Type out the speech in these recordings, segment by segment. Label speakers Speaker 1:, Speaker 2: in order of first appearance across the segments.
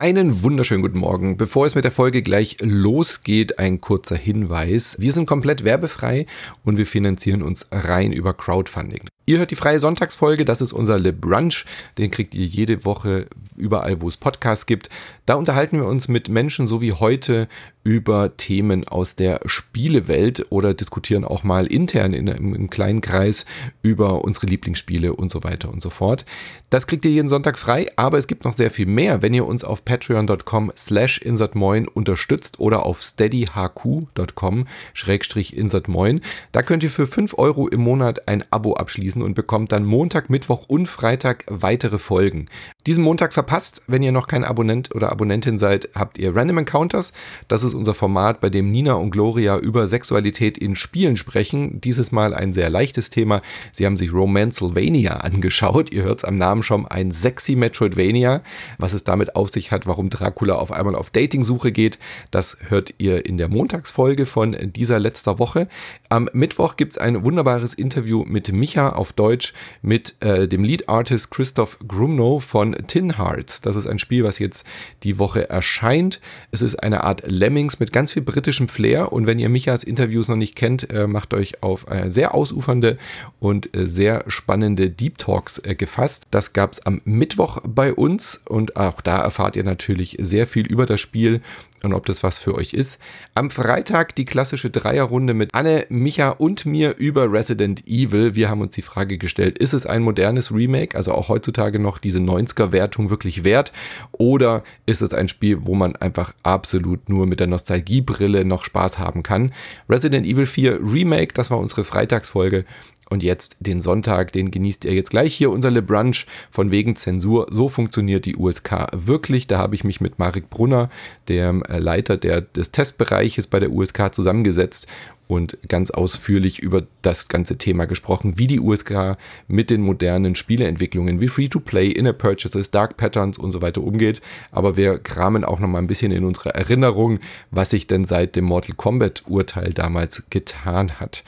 Speaker 1: Einen wunderschönen guten Morgen. Bevor es mit der Folge gleich losgeht, ein kurzer Hinweis. Wir sind komplett werbefrei und wir finanzieren uns rein über Crowdfunding. Ihr hört die freie Sonntagsfolge, das ist unser Le Brunch. Den kriegt ihr jede Woche überall, wo es Podcasts gibt. Da unterhalten wir uns mit Menschen so wie heute über Themen aus der Spielewelt oder diskutieren auch mal intern in einem kleinen Kreis über unsere Lieblingsspiele und so weiter und so fort. Das kriegt ihr jeden Sonntag frei, aber es gibt noch sehr viel mehr, wenn ihr uns auf patreon.com slash insertmoin unterstützt oder auf steadyhq.com schrägstrich insertmoin. Da könnt ihr für 5 Euro im Monat ein Abo abschließen und bekommt dann Montag, Mittwoch und Freitag weitere Folgen. Diesen Montag verpasst, wenn ihr noch kein Abonnent oder Abonnentin seid, habt ihr Random Encounters. Das ist ist unser Format, bei dem Nina und Gloria über Sexualität in Spielen sprechen. Dieses Mal ein sehr leichtes Thema. Sie haben sich Romancylvania angeschaut. Ihr hört es am Namen schon, ein sexy Metroidvania. Was es damit auf sich hat, warum Dracula auf einmal auf Datingsuche geht, das hört ihr in der Montagsfolge von dieser letzter Woche. Am Mittwoch gibt es ein wunderbares Interview mit Micha auf Deutsch mit äh, dem Lead Artist Christoph Grumno von Tin Hearts. Das ist ein Spiel, was jetzt die Woche erscheint. Es ist eine Art Lemming Lemmings mit ganz viel britischem Flair. Und wenn ihr Michas Interviews noch nicht kennt, äh, macht euch auf äh, sehr ausufernde und äh, sehr spannende Deep Talks äh, gefasst. Das gab es am Mittwoch bei uns und auch da erfahrt ihr natürlich sehr viel über das Spiel und ob das was für euch ist. Am Freitag die klassische Dreierrunde mit Anne, Micha und mir über Resident Evil. Wir haben uns die Frage gestellt, ist es ein modernes Remake, also auch heutzutage noch diese 90er-Wertung wirklich wert? Oder ist es ein Spiel, wo man einfach absolut nur mit der Nostalgiebrille noch Spaß haben kann? Resident Evil 4 Remake, das war unsere Freitagsfolge. Und jetzt den Sonntag, den genießt ihr jetzt gleich hier unser Le Brunch von wegen Zensur. So funktioniert die USK wirklich. Da habe ich mich mit Marek Brunner, dem äh, Leiter der, des Testbereiches bei der USK, zusammengesetzt und ganz ausführlich über das ganze Thema gesprochen, wie die USK mit den modernen Spieleentwicklungen wie Free-to-Play, Inner Purchases, Dark Patterns und so weiter umgeht. Aber wir kramen auch noch mal ein bisschen in unsere Erinnerung, was sich denn seit dem Mortal Kombat Urteil damals getan hat.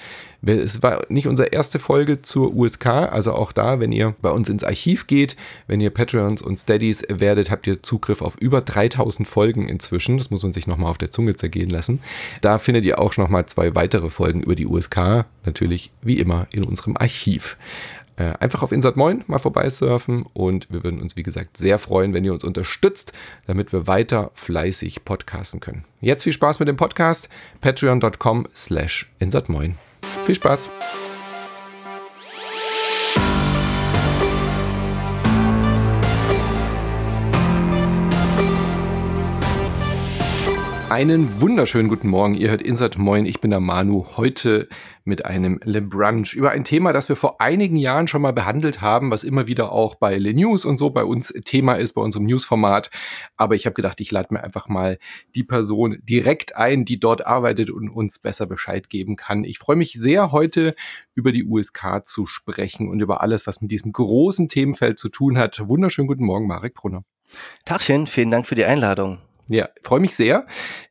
Speaker 1: Es war nicht unsere erste Folge zur USK, also auch da, wenn ihr bei uns ins Archiv geht, wenn ihr Patreons und Steadies werdet, habt ihr Zugriff auf über 3000 Folgen inzwischen. Das muss man sich nochmal auf der Zunge zergehen lassen. Da findet ihr auch nochmal zwei weitere Folgen über die USK, natürlich wie immer in unserem Archiv äh, einfach auf Insert Moin mal vorbeisurfen und wir würden uns, wie gesagt, sehr freuen, wenn ihr uns unterstützt, damit wir weiter fleißig podcasten können. Jetzt viel Spaß mit dem Podcast. Patreon.com slash insertmoin. Viel Spaß! Einen wunderschönen guten Morgen. Ihr hört Insert Moin. Ich bin der Manu. Heute mit einem Le Brunch über ein Thema, das wir vor einigen Jahren schon mal behandelt haben, was immer wieder auch bei Le News und so bei uns Thema ist, bei unserem Newsformat. Aber ich habe gedacht, ich lade mir einfach mal die Person direkt ein, die dort arbeitet und uns besser Bescheid geben kann. Ich freue mich sehr, heute über die USK zu sprechen und über alles, was mit diesem großen Themenfeld zu tun hat. Wunderschönen guten Morgen, Marek Brunner.
Speaker 2: Tagchen, vielen Dank für die Einladung.
Speaker 1: Ja, freue mich sehr.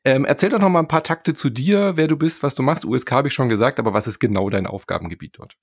Speaker 1: Ähm, erzähl doch noch mal ein paar Takte zu dir, wer du bist, was du machst. USK habe ich schon gesagt, aber was ist genau dein Aufgabengebiet dort?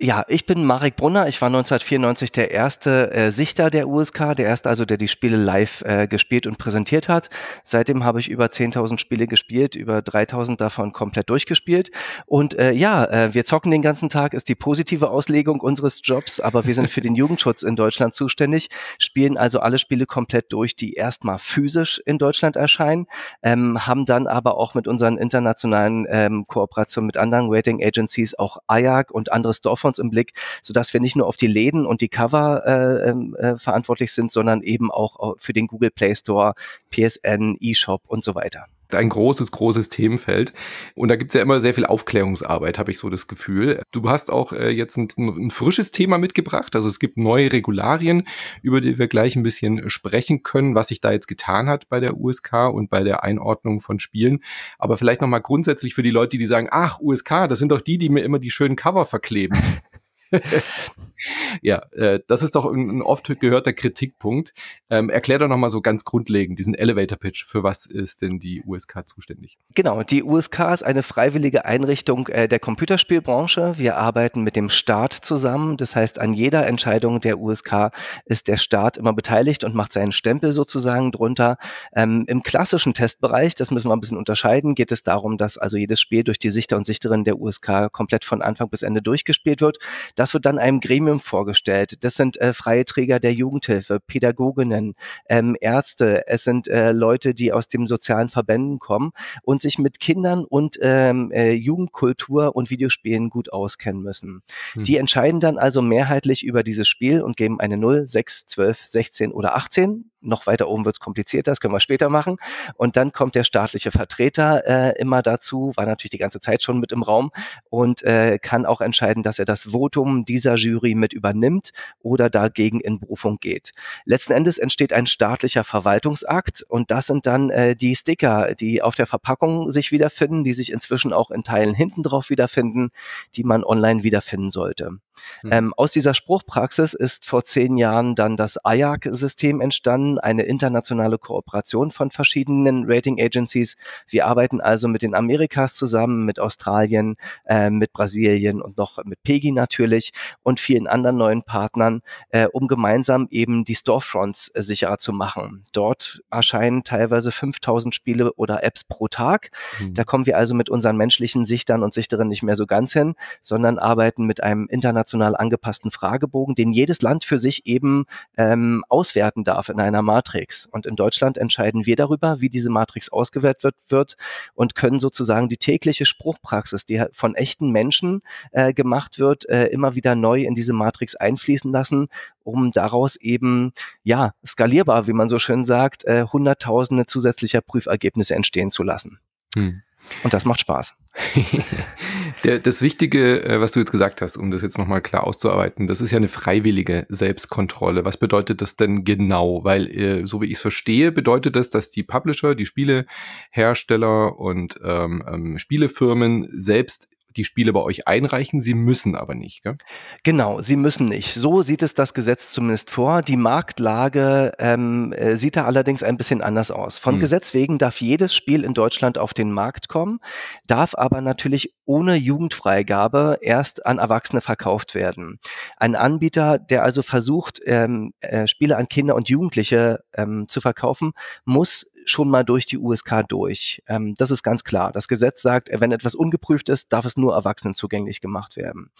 Speaker 2: Ja, ich bin Marek Brunner. Ich war 1994 der erste äh, Sichter der USK, der erste also, der die Spiele live äh, gespielt und präsentiert hat. Seitdem habe ich über 10.000 Spiele gespielt, über 3.000 davon komplett durchgespielt. Und äh, ja, äh, wir zocken den ganzen Tag, ist die positive Auslegung unseres Jobs, aber wir sind für den Jugendschutz in Deutschland zuständig, spielen also alle Spiele komplett durch, die erstmal physisch in Deutschland erscheinen, ähm, haben dann aber auch mit unseren internationalen ähm, Kooperationen mit anderen Rating Agencies auch AJAC und andere Storefront Smartphones im Blick, sodass wir nicht nur auf die Läden und die Cover äh, ähm, äh, verantwortlich sind, sondern eben auch für den Google Play Store, PSN, eShop und so weiter
Speaker 1: ein großes, großes Themenfeld. Und da gibt's ja immer sehr viel Aufklärungsarbeit, habe ich so das Gefühl. Du hast auch äh, jetzt ein, ein, frisches Thema mitgebracht. Also es gibt neue Regularien, über die wir gleich ein bisschen sprechen können, was sich da jetzt getan hat bei der USK und bei der Einordnung von Spielen. Aber vielleicht nochmal grundsätzlich für die Leute, die sagen, ach, USK, das sind doch die, die mir immer die schönen Cover verkleben. ja, äh, das ist doch ein, ein, oft gehörter Kritikpunkt. Ähm, erklär doch nochmal so ganz grundlegend diesen Elevator Pitch. Für was ist denn die USK zuständig?
Speaker 2: Genau, die USK ist eine freiwillige Einrichtung äh, der Computerspielbranche. Wir arbeiten mit dem Staat zusammen. Das heißt, an jeder Entscheidung der USK ist der Staat immer beteiligt und macht seinen Stempel sozusagen drunter. Ähm, Im klassischen Testbereich, das müssen wir ein bisschen unterscheiden, geht es darum, dass also jedes Spiel durch die Sichter und Sichterinnen der USK komplett von Anfang bis Ende durchgespielt wird. Das wird dann einem Gremium vorgestellt. Das sind äh, freie Träger der Jugendhilfe, Pädagoginnen, ähm, Ärzte. Es sind äh, Leute, die aus den sozialen Verbänden kommen und sich mit Kindern und ähm, äh, Jugendkultur und Videospielen gut auskennen müssen. Hm. Die entscheiden dann also mehrheitlich über dieses Spiel und geben eine 0, 6, 12, 16 oder 18 noch weiter oben wird es komplizierter, das können wir später machen. Und dann kommt der staatliche Vertreter äh, immer dazu, war natürlich die ganze Zeit schon mit im Raum und äh, kann auch entscheiden, dass er das Votum dieser Jury mit übernimmt oder dagegen in Berufung geht. Letzten Endes entsteht ein staatlicher Verwaltungsakt und das sind dann äh, die Sticker, die auf der Verpackung sich wiederfinden, die sich inzwischen auch in Teilen hinten drauf wiederfinden, die man online wiederfinden sollte. Mhm. Ähm, aus dieser Spruchpraxis ist vor zehn Jahren dann das IAC-System entstanden, eine internationale Kooperation von verschiedenen Rating Agencies. Wir arbeiten also mit den Amerikas zusammen, mit Australien, äh, mit Brasilien und noch mit PEGI natürlich und vielen anderen neuen Partnern, äh, um gemeinsam eben die Storefronts äh, sicherer zu machen. Dort erscheinen teilweise 5000 Spiele oder Apps pro Tag. Mhm. Da kommen wir also mit unseren menschlichen Sichtern und Sichterinnen nicht mehr so ganz hin, sondern arbeiten mit einem internationalen international angepassten Fragebogen, den jedes Land für sich eben ähm, auswerten darf in einer Matrix. Und in Deutschland entscheiden wir darüber, wie diese Matrix ausgewertet wird, wird und können sozusagen die tägliche Spruchpraxis, die von echten Menschen äh, gemacht wird, äh, immer wieder neu in diese Matrix einfließen lassen, um daraus eben, ja, skalierbar, wie man so schön sagt, äh, hunderttausende zusätzlicher Prüfergebnisse entstehen zu lassen. Hm. Und das macht Spaß.
Speaker 1: Der, das Wichtige, äh, was du jetzt gesagt hast, um das jetzt nochmal klar auszuarbeiten, das ist ja eine freiwillige Selbstkontrolle. Was bedeutet das denn genau? Weil, äh, so wie ich es verstehe, bedeutet das, dass die Publisher, die Spielehersteller und ähm, ähm, Spielefirmen selbst die Spiele bei euch einreichen. Sie müssen aber nicht, gell?
Speaker 2: Genau, sie müssen nicht. So sieht es das Gesetz zumindest vor. Die Marktlage ähm, äh, sieht da allerdings ein bisschen anders aus. Von hm. Gesetz wegen darf jedes Spiel in Deutschland auf den Markt kommen, darf aber natürlich ohne Jugendfreigabe erst an Erwachsene verkauft werden. Ein Anbieter, der also versucht, ähm, äh, Spiele an Kinder und Jugendliche ähm, zu verkaufen, muss schon mal durch die USK durch. Ähm, das ist ganz klar. Das Gesetz sagt, wenn etwas ungeprüft ist, darf es nur Erwachsenen zugänglich gemacht werden.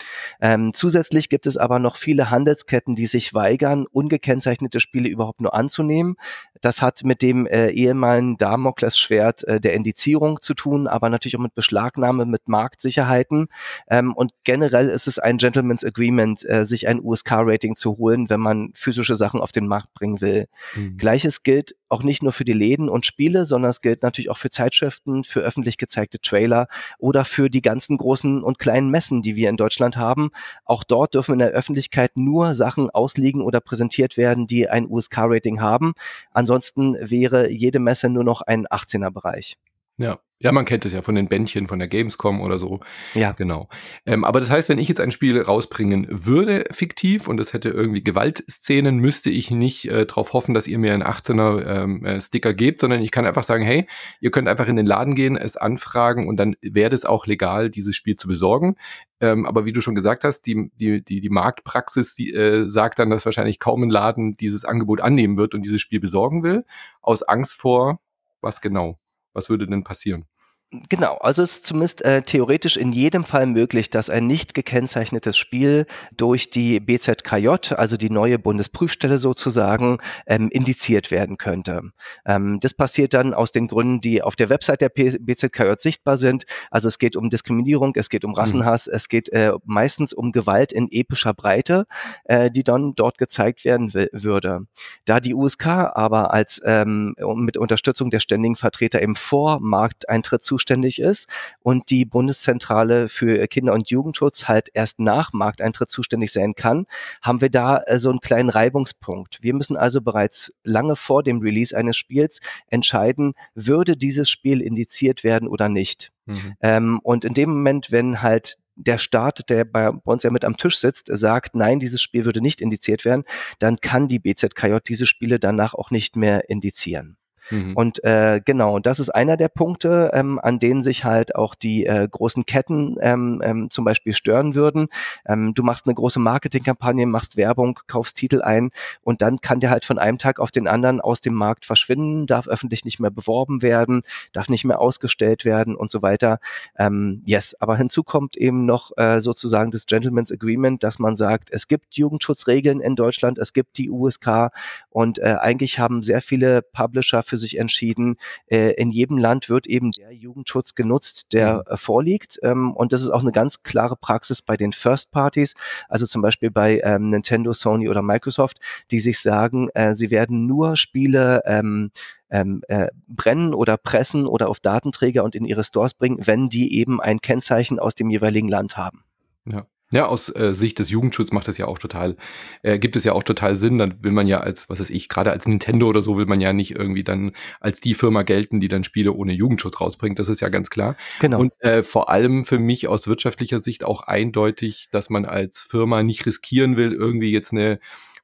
Speaker 2: Ähm, zusätzlich gibt es aber noch viele Handelsketten, die sich weigern, ungekennzeichnete Spiele überhaupt nur anzunehmen. Das hat mit dem äh, ehemaligen Damoklesschwert äh, der Indizierung zu tun, aber natürlich auch mit Beschlagnahme, mit Marktsicherheiten. Ähm, und generell ist es ein Gentleman's Agreement, äh, sich ein USK-Rating zu holen, wenn man physische Sachen auf den Markt bringen will. Mhm. Gleiches gilt auch nicht nur für die Läden und Spiele, sondern es gilt natürlich auch für Zeitschriften, für öffentlich gezeigte Trailer oder für die ganzen großen und kleinen Messen, die wir in Deutschland haben. Auch dort dürfen in der Öffentlichkeit nur Sachen ausliegen oder präsentiert werden, die ein USK-Rating haben. Ansonsten wäre jede Messe nur noch ein 18er-Bereich.
Speaker 1: Ja, ja, man kennt es ja von den Bändchen von der Gamescom oder so. Ja. Genau. Ähm, aber das heißt, wenn ich jetzt ein Spiel rausbringen würde, fiktiv, und es hätte irgendwie Gewaltszenen, müsste ich nicht äh, darauf hoffen, dass ihr mir einen 18er ähm, äh, Sticker gebt, sondern ich kann einfach sagen, hey, ihr könnt einfach in den Laden gehen, es anfragen und dann wäre es auch legal, dieses Spiel zu besorgen. Ähm, aber wie du schon gesagt hast, die, die, die, die Marktpraxis die, äh, sagt dann, dass wahrscheinlich kaum ein Laden dieses Angebot annehmen wird und dieses Spiel besorgen will, aus Angst vor was genau? Was würde denn passieren?
Speaker 2: Genau, also es ist zumindest äh, theoretisch in jedem Fall möglich, dass ein nicht gekennzeichnetes Spiel durch die BZKJ, also die neue Bundesprüfstelle sozusagen, ähm, indiziert werden könnte. Ähm, das passiert dann aus den Gründen, die auf der Website der P BZKJ sichtbar sind. Also es geht um Diskriminierung, es geht um mhm. Rassenhass, mhm. es geht äh, meistens um Gewalt in epischer Breite, äh, die dann dort gezeigt werden würde. Da die USK aber als ähm, mit Unterstützung der ständigen Vertreter im Vormarkteintritt zu zuständig ist und die Bundeszentrale für Kinder- und Jugendschutz halt erst nach Markteintritt zuständig sein kann, haben wir da äh, so einen kleinen Reibungspunkt. Wir müssen also bereits lange vor dem Release eines Spiels entscheiden, würde dieses Spiel indiziert werden oder nicht. Mhm. Ähm, und in dem Moment, wenn halt der Staat, der bei uns ja mit am Tisch sitzt, sagt, nein, dieses Spiel würde nicht indiziert werden, dann kann die BZKJ diese Spiele danach auch nicht mehr indizieren. Mhm. Und äh, genau, und das ist einer der Punkte, ähm, an denen sich halt auch die äh, großen Ketten ähm, ähm, zum Beispiel stören würden. Ähm, du machst eine große Marketingkampagne, machst Werbung, kaufst Titel ein und dann kann der halt von einem Tag auf den anderen aus dem Markt verschwinden, darf öffentlich nicht mehr beworben werden, darf nicht mehr ausgestellt werden und so weiter. Ähm, yes, aber hinzu kommt eben noch äh, sozusagen das Gentleman's Agreement, dass man sagt, es gibt Jugendschutzregeln in Deutschland, es gibt die USK und äh, eigentlich haben sehr viele Publisher für sich entschieden, äh, in jedem Land wird eben der Jugendschutz genutzt, der mhm. äh, vorliegt. Ähm, und das ist auch eine ganz klare Praxis bei den First Parties, also zum Beispiel bei ähm, Nintendo, Sony oder Microsoft, die sich sagen, äh, sie werden nur Spiele ähm, ähm, äh, brennen oder pressen oder auf Datenträger und in ihre Stores bringen, wenn die eben ein Kennzeichen aus dem jeweiligen Land haben.
Speaker 1: Ja. Ja, aus äh, Sicht des Jugendschutzes macht das ja auch total, äh, gibt es ja auch total Sinn. Dann will man ja als, was weiß ich, gerade als Nintendo oder so will man ja nicht irgendwie dann als die Firma gelten, die dann Spiele ohne Jugendschutz rausbringt. Das ist ja ganz klar. Genau. Und äh, vor allem für mich aus wirtschaftlicher Sicht auch eindeutig, dass man als Firma nicht riskieren will, irgendwie jetzt eine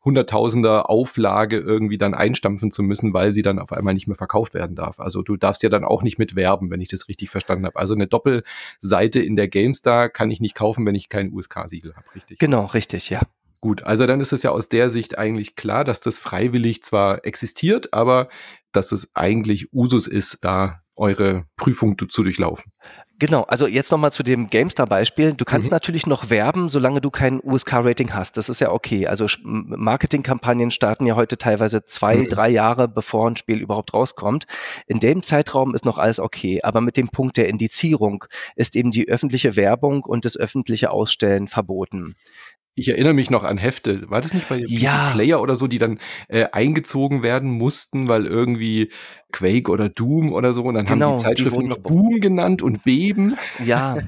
Speaker 1: Hunderttausender Auflage irgendwie dann einstampfen zu müssen, weil sie dann auf einmal nicht mehr verkauft werden darf. Also du darfst ja dann auch nicht mit werben, wenn ich das richtig verstanden habe. Also eine Doppelseite in der GameStar kann ich nicht kaufen, wenn ich kein USK-Siegel habe, richtig?
Speaker 2: Genau, richtig, ja.
Speaker 1: Gut, also dann ist es ja aus der Sicht eigentlich klar, dass das freiwillig zwar existiert, aber dass es eigentlich Usus ist, da eure Prüfung zu durchlaufen.
Speaker 2: Genau, also jetzt nochmal zu dem GameStar-Beispiel. Du kannst mhm. natürlich noch werben, solange du kein USK-Rating hast. Das ist ja okay. Also Marketingkampagnen starten ja heute teilweise zwei, mhm. drei Jahre, bevor ein Spiel überhaupt rauskommt. In dem Zeitraum ist noch alles okay. Aber mit dem Punkt der Indizierung ist eben die öffentliche Werbung und das öffentliche Ausstellen verboten.
Speaker 1: Ich erinnere mich noch an Hefte. War das nicht bei
Speaker 2: ja.
Speaker 1: Player oder so, die dann äh, eingezogen werden mussten, weil irgendwie Quake oder Doom oder so und dann genau, haben die Zeitschriften die noch Boom genannt und Beben.
Speaker 2: Ja,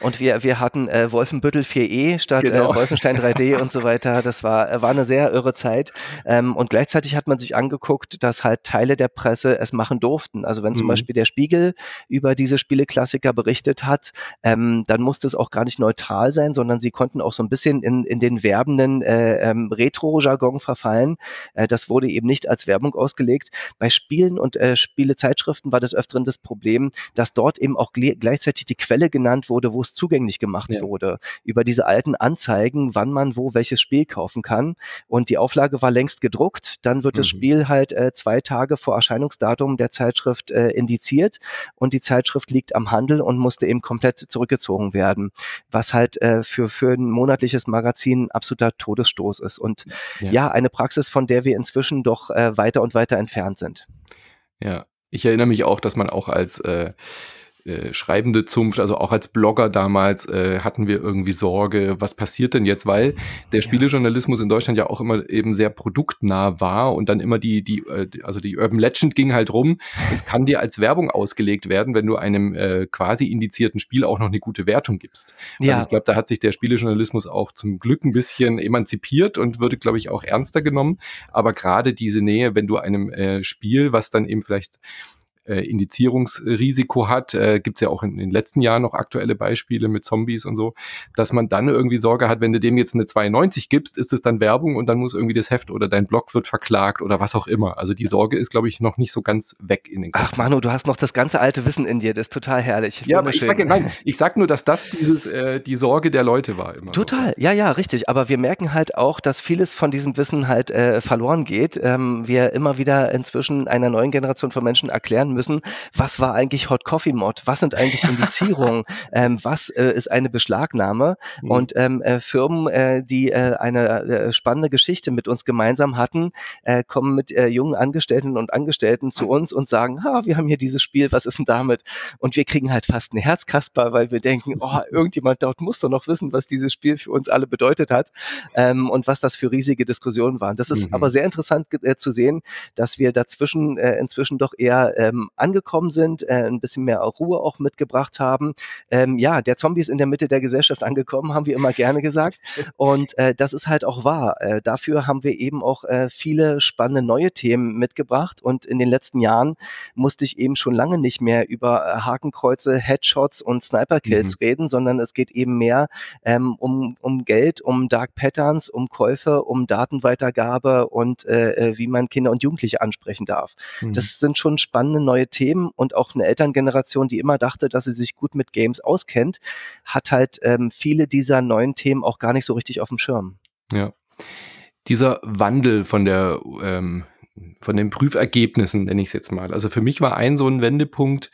Speaker 2: und wir, wir hatten äh, Wolfenbüttel 4e statt äh, genau. äh, Wolfenstein 3D und so weiter. Das war, war eine sehr irre Zeit. Ähm, und gleichzeitig hat man sich angeguckt, dass halt Teile der Presse es machen durften. Also wenn zum mhm. Beispiel der Spiegel über diese Spieleklassiker berichtet hat, ähm, dann musste es auch gar nicht neutral sein, sondern sie konnten auch so ein bisschen in in den werbenden äh, ähm, Retro-Jargon verfallen. Äh, das wurde eben nicht als Werbung ausgelegt. Bei Spielen und äh, Spielezeitschriften war das öfteren das Problem, dass dort eben auch gleichzeitig die Quelle genannt wurde, wo es zugänglich gemacht ja. wurde. Über diese alten Anzeigen, wann man wo welches Spiel kaufen kann. Und die Auflage war längst gedruckt. Dann wird mhm. das Spiel halt äh, zwei Tage vor Erscheinungsdatum der Zeitschrift äh, indiziert und die Zeitschrift liegt am Handel und musste eben komplett zurückgezogen werden. Was halt äh, für, für ein monatliches Magazin absoluter Todesstoß ist. Und ja, ja eine Praxis, von der wir inzwischen doch äh, weiter und weiter entfernt sind.
Speaker 1: Ja, ich erinnere mich auch, dass man auch als äh, äh, schreibende Zunft, also auch als Blogger damals äh, hatten wir irgendwie Sorge, was passiert denn jetzt, weil der Spielejournalismus in Deutschland ja auch immer eben sehr produktnah war und dann immer die, die, äh, also die Urban Legend ging halt rum, es kann dir als Werbung ausgelegt werden, wenn du einem äh, quasi indizierten Spiel auch noch eine gute Wertung gibst. Also ja. ich glaube, da hat sich der Spielejournalismus auch zum Glück ein bisschen emanzipiert und würde, glaube ich, auch ernster genommen. Aber gerade diese Nähe, wenn du einem äh, Spiel, was dann eben vielleicht äh, Indizierungsrisiko hat. Äh, Gibt es ja auch in, in, den letzten Jahren noch aktuelle Beispiele mit Zombies und so, dass man dann irgendwie Sorge hat, wenn du dem jetzt eine 92 gibst, ist es dann Werbung und dann muss irgendwie das Heft oder dein Blog wird verklagt oder was auch immer. Also die Sorge ist, glaube ich, noch nicht so ganz weg in den
Speaker 2: Köpfen. Ach Manu, du hast noch das ganze alte Wissen in dir, das ist total herrlich.
Speaker 1: Ja, aber ich sage nein, ich sag nur, dass das dieses äh, die Sorge der Leute war
Speaker 2: immer. Total, so. ja, ja, richtig. Aber wir merken halt auch, dass vieles von diesem Wissen halt äh, verloren geht. Ähm, wir immer wieder inzwischen einer neuen Generation von Menschen erklären müssen, was war eigentlich Hot Coffee Mod? Was sind eigentlich Indizierungen? ähm, was äh, ist eine Beschlagnahme? Mhm. Und ähm, äh, Firmen, äh, die äh, eine äh, spannende Geschichte mit uns gemeinsam hatten, äh, kommen mit äh, jungen Angestellten und Angestellten zu uns und sagen, ha, wir haben hier dieses Spiel, was ist denn damit? Und wir kriegen halt fast ein Herzkasper, weil wir denken, oh, irgendjemand dort muss doch noch wissen, was dieses Spiel für uns alle bedeutet hat ähm, und was das für riesige Diskussionen waren. Das ist mhm. aber sehr interessant äh, zu sehen, dass wir dazwischen äh, inzwischen doch eher ähm, ähm, angekommen sind, äh, ein bisschen mehr Ruhe auch mitgebracht haben. Ähm, ja, der Zombie ist in der Mitte der Gesellschaft angekommen, haben wir immer gerne gesagt. Und äh, das ist halt auch wahr. Äh, dafür haben wir eben auch äh, viele spannende neue Themen mitgebracht. Und in den letzten Jahren musste ich eben schon lange nicht mehr über äh, Hakenkreuze, Headshots und Sniper-Kills mhm. reden, sondern es geht eben mehr ähm, um, um Geld, um Dark Patterns, um Käufe, um Datenweitergabe und äh, äh, wie man Kinder und Jugendliche ansprechen darf. Mhm. Das sind schon spannende neue Themen und auch eine Elterngeneration, die immer dachte, dass sie sich gut mit Games auskennt, hat halt ähm, viele dieser neuen Themen auch gar nicht so richtig auf dem Schirm.
Speaker 1: Ja. Dieser Wandel von der ähm, von den Prüfergebnissen, nenne ich es jetzt mal. Also für mich war ein so ein Wendepunkt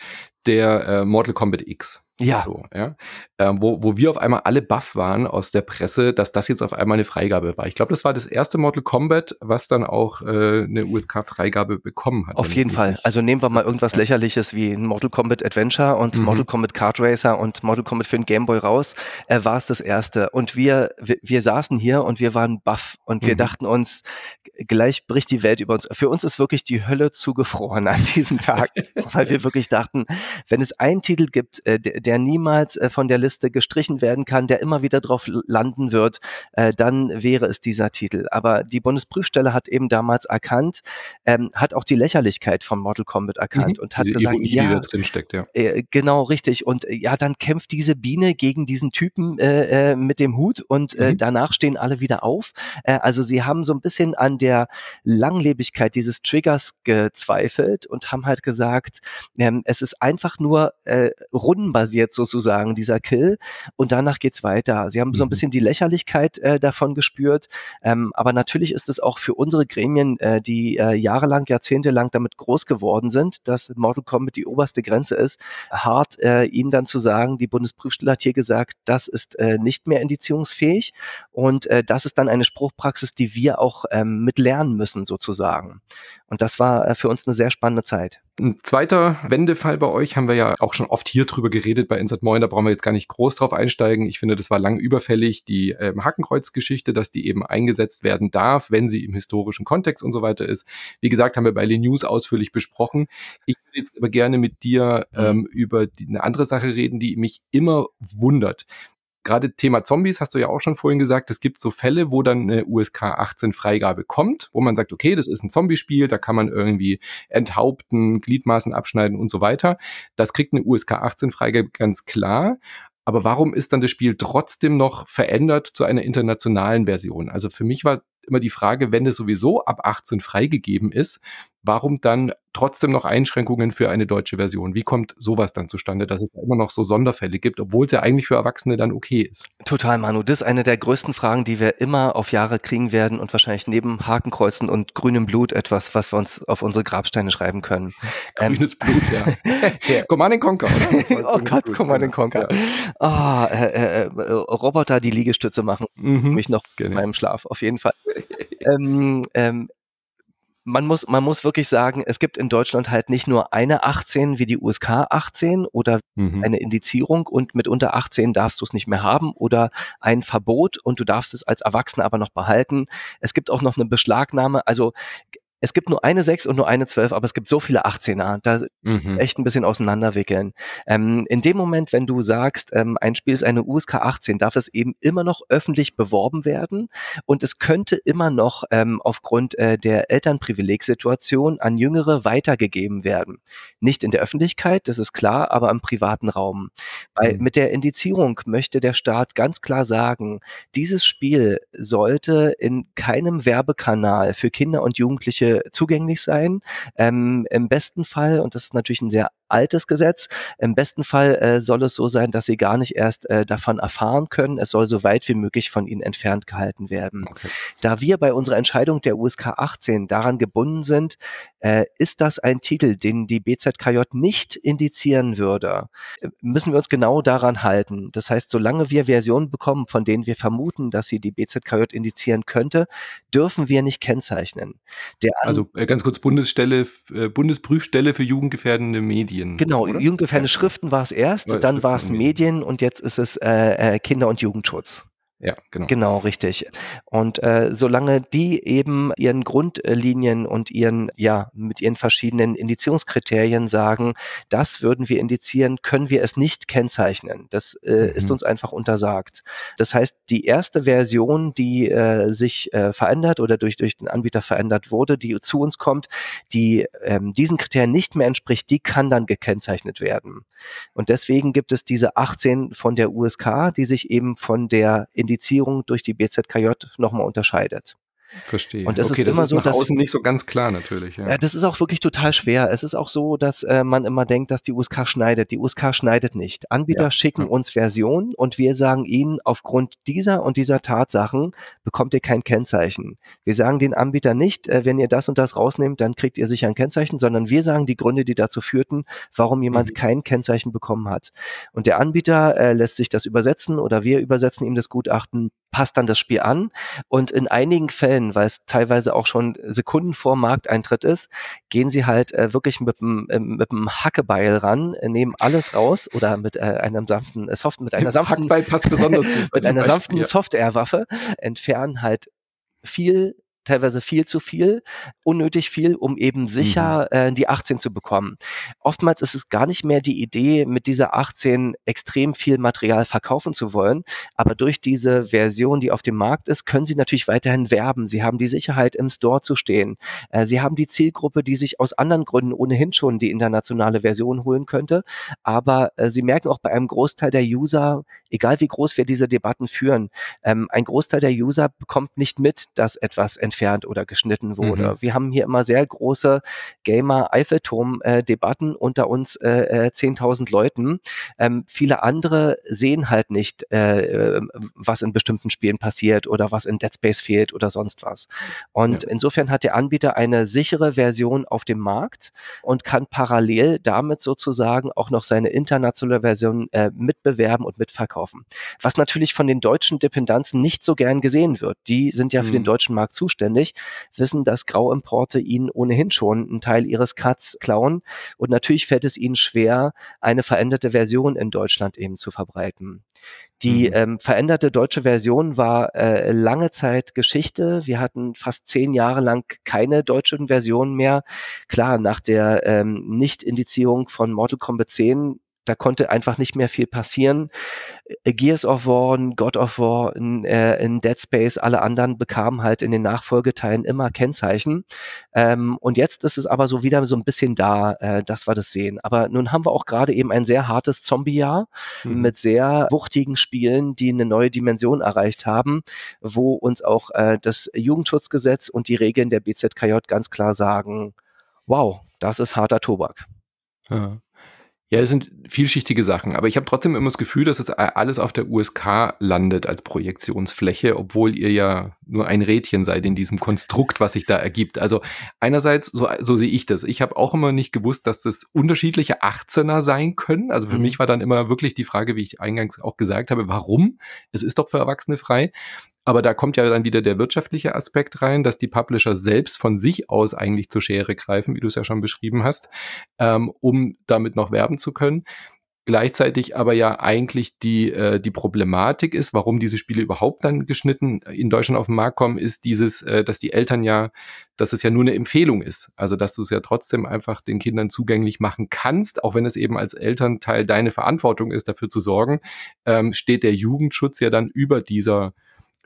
Speaker 1: der äh, Mortal Kombat X.
Speaker 2: Ja.
Speaker 1: So, ja? Ähm, wo, wo wir auf einmal alle baff waren aus der Presse, dass das jetzt auf einmal eine Freigabe war. Ich glaube, das war das erste Mortal Kombat, was dann auch äh, eine USK-Freigabe bekommen hat.
Speaker 2: Auf jeden Fall. Also nehmen wir mal irgendwas Lächerliches wie ein Mortal Kombat Adventure und mhm. Mortal Kombat Kart Racer und Mortal Kombat für den Gameboy raus. Äh, war es das erste. Und wir, wir, wir, saßen hier und wir waren baff und wir mhm. dachten uns, gleich bricht die Welt über uns. Für uns ist wirklich die Hölle zugefroren an diesem Tag, weil wir wirklich dachten, wenn es einen Titel gibt, äh, der, der niemals äh, von der Liste gestrichen werden kann, der immer wieder drauf landen wird, äh, dann wäre es dieser Titel. Aber die Bundesprüfstelle hat eben damals erkannt, ähm, hat auch die Lächerlichkeit von Mortal Kombat erkannt mhm. und hat Diese gesagt, Ironie, ja,
Speaker 1: die da drin steckt, ja.
Speaker 2: Äh, genau, richtig. Und äh, ja, dann kämpft diese Biene gegen diesen Typen äh, äh, mit dem Hut und mhm. danach stehen alle wieder auf. Also sie haben so ein bisschen an der Langlebigkeit dieses Triggers gezweifelt und haben halt gesagt, ähm, es ist einfach nur äh, rundenbasiert sozusagen, dieser Kill. Und danach geht's weiter. Sie haben so ein mhm. bisschen die Lächerlichkeit äh, davon gespürt. Ähm, aber natürlich ist es auch für unsere Gremien, äh, die äh, jahrelang, jahrzehntelang damit groß geworden sind, dass Mortal Kombat die oberste Grenze ist, hart äh, ihnen dann zu sagen, die Bundesprüfstelle hat hier gesagt, das ist äh, nicht mehr indizierungsfähig. Und äh, das ist dann eine Spruchpraxis, die wir auch ähm, mit lernen müssen sozusagen. Und das war äh, für uns eine sehr spannende Zeit.
Speaker 1: Ein zweiter Wendefall bei euch haben wir ja auch schon oft hier drüber geredet bei Insert Moin, da brauchen wir jetzt gar nicht groß drauf einsteigen. Ich finde, das war lang überfällig, die ähm, Hakenkreuz-Geschichte, dass die eben eingesetzt werden darf, wenn sie im historischen Kontext und so weiter ist. Wie gesagt, haben wir bei den News ausführlich besprochen. Ich würde jetzt aber gerne mit dir mhm. ähm, über die, eine andere Sache reden, die mich immer wundert gerade Thema Zombies hast du ja auch schon vorhin gesagt, es gibt so Fälle, wo dann eine USK 18 Freigabe kommt, wo man sagt, okay, das ist ein Zombiespiel, da kann man irgendwie enthaupten, Gliedmaßen abschneiden und so weiter. Das kriegt eine USK 18 Freigabe ganz klar. Aber warum ist dann das Spiel trotzdem noch verändert zu einer internationalen Version? Also für mich war immer die Frage, wenn es sowieso ab 18 freigegeben ist, warum dann trotzdem noch Einschränkungen für eine deutsche Version? Wie kommt sowas dann zustande, dass es da immer noch so Sonderfälle gibt, obwohl es ja eigentlich für Erwachsene dann okay ist?
Speaker 2: Total, Manu. Das ist eine der größten Fragen, die wir immer auf Jahre kriegen werden und wahrscheinlich neben Hakenkreuzen und grünem Blut etwas, was wir uns auf unsere Grabsteine schreiben können.
Speaker 1: Grünes ähm, Blut, ja. der Command Conquer,
Speaker 2: oder? oh Gott, Blut, Command Conquer. Ja. Oh, äh, äh, Roboter, die Liegestütze machen, mhm, mich noch genau. in meinem Schlaf, auf jeden Fall. ähm, ähm, man muss, man muss wirklich sagen, es gibt in Deutschland halt nicht nur eine 18 wie die USK 18 oder mhm. eine Indizierung und mit unter 18 darfst du es nicht mehr haben oder ein Verbot und du darfst es als Erwachsener aber noch behalten. Es gibt auch noch eine Beschlagnahme. Also es gibt nur eine 6 und nur eine 12, aber es gibt so viele 18er, da mhm. echt ein bisschen auseinanderwickeln. Ähm, in dem Moment, wenn du sagst, ähm, ein Spiel ist eine USK 18, darf es eben immer noch öffentlich beworben werden und es könnte immer noch ähm, aufgrund äh, der Elternprivilegssituation an Jüngere weitergegeben werden. Nicht in der Öffentlichkeit, das ist klar, aber im privaten Raum. Weil mhm. mit der Indizierung möchte der Staat ganz klar sagen, dieses Spiel sollte in keinem Werbekanal für Kinder und Jugendliche zugänglich sein. Ähm, Im besten Fall, und das ist natürlich ein sehr altes Gesetz. Im besten Fall äh, soll es so sein, dass sie gar nicht erst äh, davon erfahren können. Es soll so weit wie möglich von ihnen entfernt gehalten werden. Okay. Da wir bei unserer Entscheidung der USK 18 daran gebunden sind, äh, ist das ein Titel, den die BZKJ nicht indizieren würde, müssen wir uns genau daran halten. Das heißt, solange wir Versionen bekommen, von denen wir vermuten, dass sie die BZKJ indizieren könnte, dürfen wir nicht kennzeichnen.
Speaker 1: also äh, ganz kurz Bundesstelle, äh, Bundesprüfstelle für jugendgefährdende Medien.
Speaker 2: Medien. Genau, oder? jugendgefährdende Schriften war es erst, ja, dann war es Medien und jetzt ist es äh, äh, Kinder- und Jugendschutz. Ja, genau. Genau, richtig. Und äh, solange die eben ihren Grundlinien und ihren, ja, mit ihren verschiedenen Indizierungskriterien sagen, das würden wir indizieren, können wir es nicht kennzeichnen. Das äh, mhm. ist uns einfach untersagt. Das heißt, die erste Version, die äh, sich äh, verändert oder durch, durch den Anbieter verändert wurde, die zu uns kommt, die ähm, diesen Kriterien nicht mehr entspricht, die kann dann gekennzeichnet werden. Und deswegen gibt es diese 18 von der USK, die sich eben von der Indizierung Indizierung durch die BZKJ nochmal unterscheidet.
Speaker 1: Verstehe.
Speaker 2: Und das okay, ist das immer ist so, dass
Speaker 1: außen nicht so ganz klar natürlich.
Speaker 2: Ja. ja. das ist auch wirklich total schwer. Es ist auch so, dass äh, man immer denkt, dass die USK schneidet. Die USK schneidet nicht. Anbieter ja. schicken uns Versionen und wir sagen ihnen, aufgrund dieser und dieser Tatsachen bekommt ihr kein Kennzeichen. Wir sagen den Anbieter nicht, äh, wenn ihr das und das rausnehmt, dann kriegt ihr sicher ein Kennzeichen, sondern wir sagen die Gründe, die dazu führten, warum jemand mhm. kein Kennzeichen bekommen hat. Und der Anbieter äh, lässt sich das übersetzen oder wir übersetzen ihm das Gutachten, passt dann das Spiel an. Und in einigen Fällen weil es teilweise auch schon Sekunden vor Markteintritt ist, gehen sie halt äh, wirklich mit dem äh, Hackebeil ran, äh, nehmen alles raus oder mit äh, einem sanften äh, Soft mit einer sanften
Speaker 1: Hackbeil passt besonders gut
Speaker 2: mit einer sanften Softwarewaffe entfernen halt viel teilweise viel zu viel, unnötig viel, um eben sicher mhm. äh, die 18 zu bekommen. Oftmals ist es gar nicht mehr die Idee, mit dieser 18 extrem viel Material verkaufen zu wollen, aber durch diese Version, die auf dem Markt ist, können sie natürlich weiterhin werben. Sie haben die Sicherheit, im Store zu stehen. Äh, sie haben die Zielgruppe, die sich aus anderen Gründen ohnehin schon die internationale Version holen könnte, aber äh, sie merken auch bei einem Großteil der User, egal wie groß wir diese Debatten führen, ähm, ein Großteil der User bekommt nicht mit, dass etwas entfernt oder geschnitten wurde. Mhm. Wir haben hier immer sehr große Gamer-Eiffelturm-Debatten unter uns äh, 10.000 äh, Leuten. Ähm, viele andere sehen halt nicht, äh, was in bestimmten Spielen passiert oder was in Dead Space fehlt oder sonst was. Und ja. insofern hat der Anbieter eine sichere Version auf dem Markt und kann parallel damit sozusagen auch noch seine internationale Version äh, mitbewerben und mitverkaufen. Was natürlich von den deutschen Dependenzen nicht so gern gesehen wird. Die sind ja für den mhm. deutschen Markt zuständig zuständig, wissen, dass Grauimporte ihnen ohnehin schon einen Teil ihres Cuts klauen. Und natürlich fällt es ihnen schwer, eine veränderte Version in Deutschland eben zu verbreiten. Die mhm. ähm, veränderte deutsche Version war äh, lange Zeit Geschichte. Wir hatten fast zehn Jahre lang keine deutschen Versionen mehr. Klar, nach der ähm, Nicht-Indizierung von Mortal Kombat 10 da konnte einfach nicht mehr viel passieren. Äh, Gears of War, God of War, in, äh, in Dead Space, alle anderen bekamen halt in den Nachfolgeteilen immer Kennzeichen. Ähm, und jetzt ist es aber so wieder so ein bisschen da, äh, dass wir das sehen. Aber nun haben wir auch gerade eben ein sehr hartes Zombie-Jahr mhm. mit sehr wuchtigen Spielen, die eine neue Dimension erreicht haben, wo uns auch äh, das Jugendschutzgesetz und die Regeln der BZKJ ganz klar sagen, wow, das ist harter Tobak.
Speaker 1: Ja. Ja, es sind vielschichtige Sachen, aber ich habe trotzdem immer das Gefühl, dass es alles auf der USK landet als Projektionsfläche, obwohl ihr ja nur ein Rädchen seid in diesem Konstrukt, was sich da ergibt. Also einerseits, so, so sehe ich das. Ich habe auch immer nicht gewusst, dass das unterschiedliche 18er sein können. Also für mhm. mich war dann immer wirklich die Frage, wie ich eingangs auch gesagt habe, warum? Es ist doch für Erwachsene frei. Aber da kommt ja dann wieder der wirtschaftliche Aspekt rein, dass die Publisher selbst von sich aus eigentlich zur Schere greifen, wie du es ja schon beschrieben hast, ähm, um damit noch werben zu können. Gleichzeitig aber ja eigentlich die, äh, die Problematik ist, warum diese Spiele überhaupt dann geschnitten in Deutschland auf den Markt kommen, ist dieses, äh, dass die Eltern ja, dass es ja nur eine Empfehlung ist. Also dass du es ja trotzdem einfach den Kindern zugänglich machen kannst, auch wenn es eben als Elternteil deine Verantwortung ist, dafür zu sorgen, ähm, steht der Jugendschutz ja dann über dieser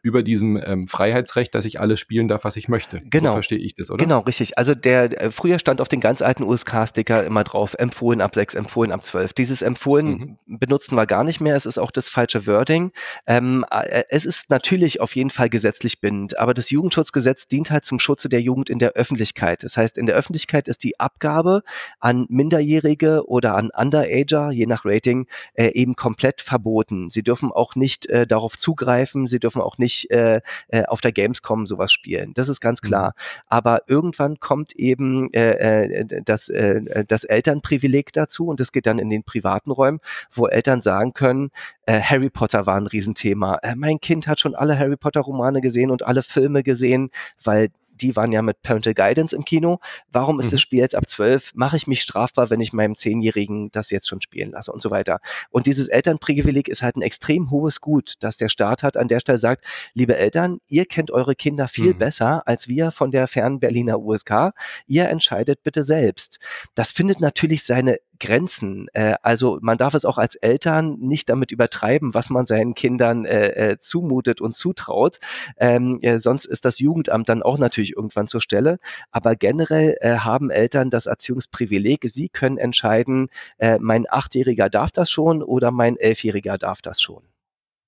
Speaker 1: über diesem ähm, Freiheitsrecht, dass ich alles spielen darf, was ich möchte.
Speaker 2: Genau.
Speaker 1: So
Speaker 2: verstehe ich das, oder? Genau, richtig. Also der äh, früher stand auf den ganz alten USK-Sticker immer drauf, empfohlen ab 6, empfohlen ab 12. Dieses empfohlen mhm. benutzen wir gar nicht mehr. Es ist auch das falsche Wording. Ähm, äh, es ist natürlich auf jeden Fall gesetzlich bindend, aber das Jugendschutzgesetz dient halt zum Schutze der Jugend in der Öffentlichkeit. Das heißt, in der Öffentlichkeit ist die Abgabe an Minderjährige oder an Underager, je nach Rating, äh, eben komplett verboten. Sie dürfen auch nicht äh, darauf zugreifen, sie dürfen auch nicht nicht äh, äh, auf der Gamescom sowas spielen. Das ist ganz mhm. klar. Aber irgendwann kommt eben äh, äh, das, äh, das Elternprivileg dazu und das geht dann in den privaten Räumen, wo Eltern sagen können, äh, Harry Potter war ein Riesenthema. Äh, mein Kind hat schon alle Harry Potter Romane gesehen und alle Filme gesehen, weil die waren ja mit Parental Guidance im Kino. Warum ist mhm. das Spiel jetzt ab 12? Mache ich mich strafbar, wenn ich meinem Zehnjährigen das jetzt schon spielen lasse und so weiter. Und dieses Elternprivileg ist halt ein extrem hohes Gut, dass der Staat hat an der Stelle sagt, liebe Eltern, ihr kennt eure Kinder viel mhm. besser als wir von der fernen Berliner USK. Ihr entscheidet bitte selbst. Das findet natürlich seine Grenzen. Äh, also man darf es auch als Eltern nicht damit übertreiben, was man seinen Kindern äh, äh, zumutet und zutraut. Ähm, äh, sonst ist das Jugendamt dann auch natürlich irgendwann zur Stelle. Aber generell äh, haben Eltern das Erziehungsprivileg. Sie können entscheiden, äh, mein Achtjähriger darf das schon oder mein Elfjähriger darf das schon.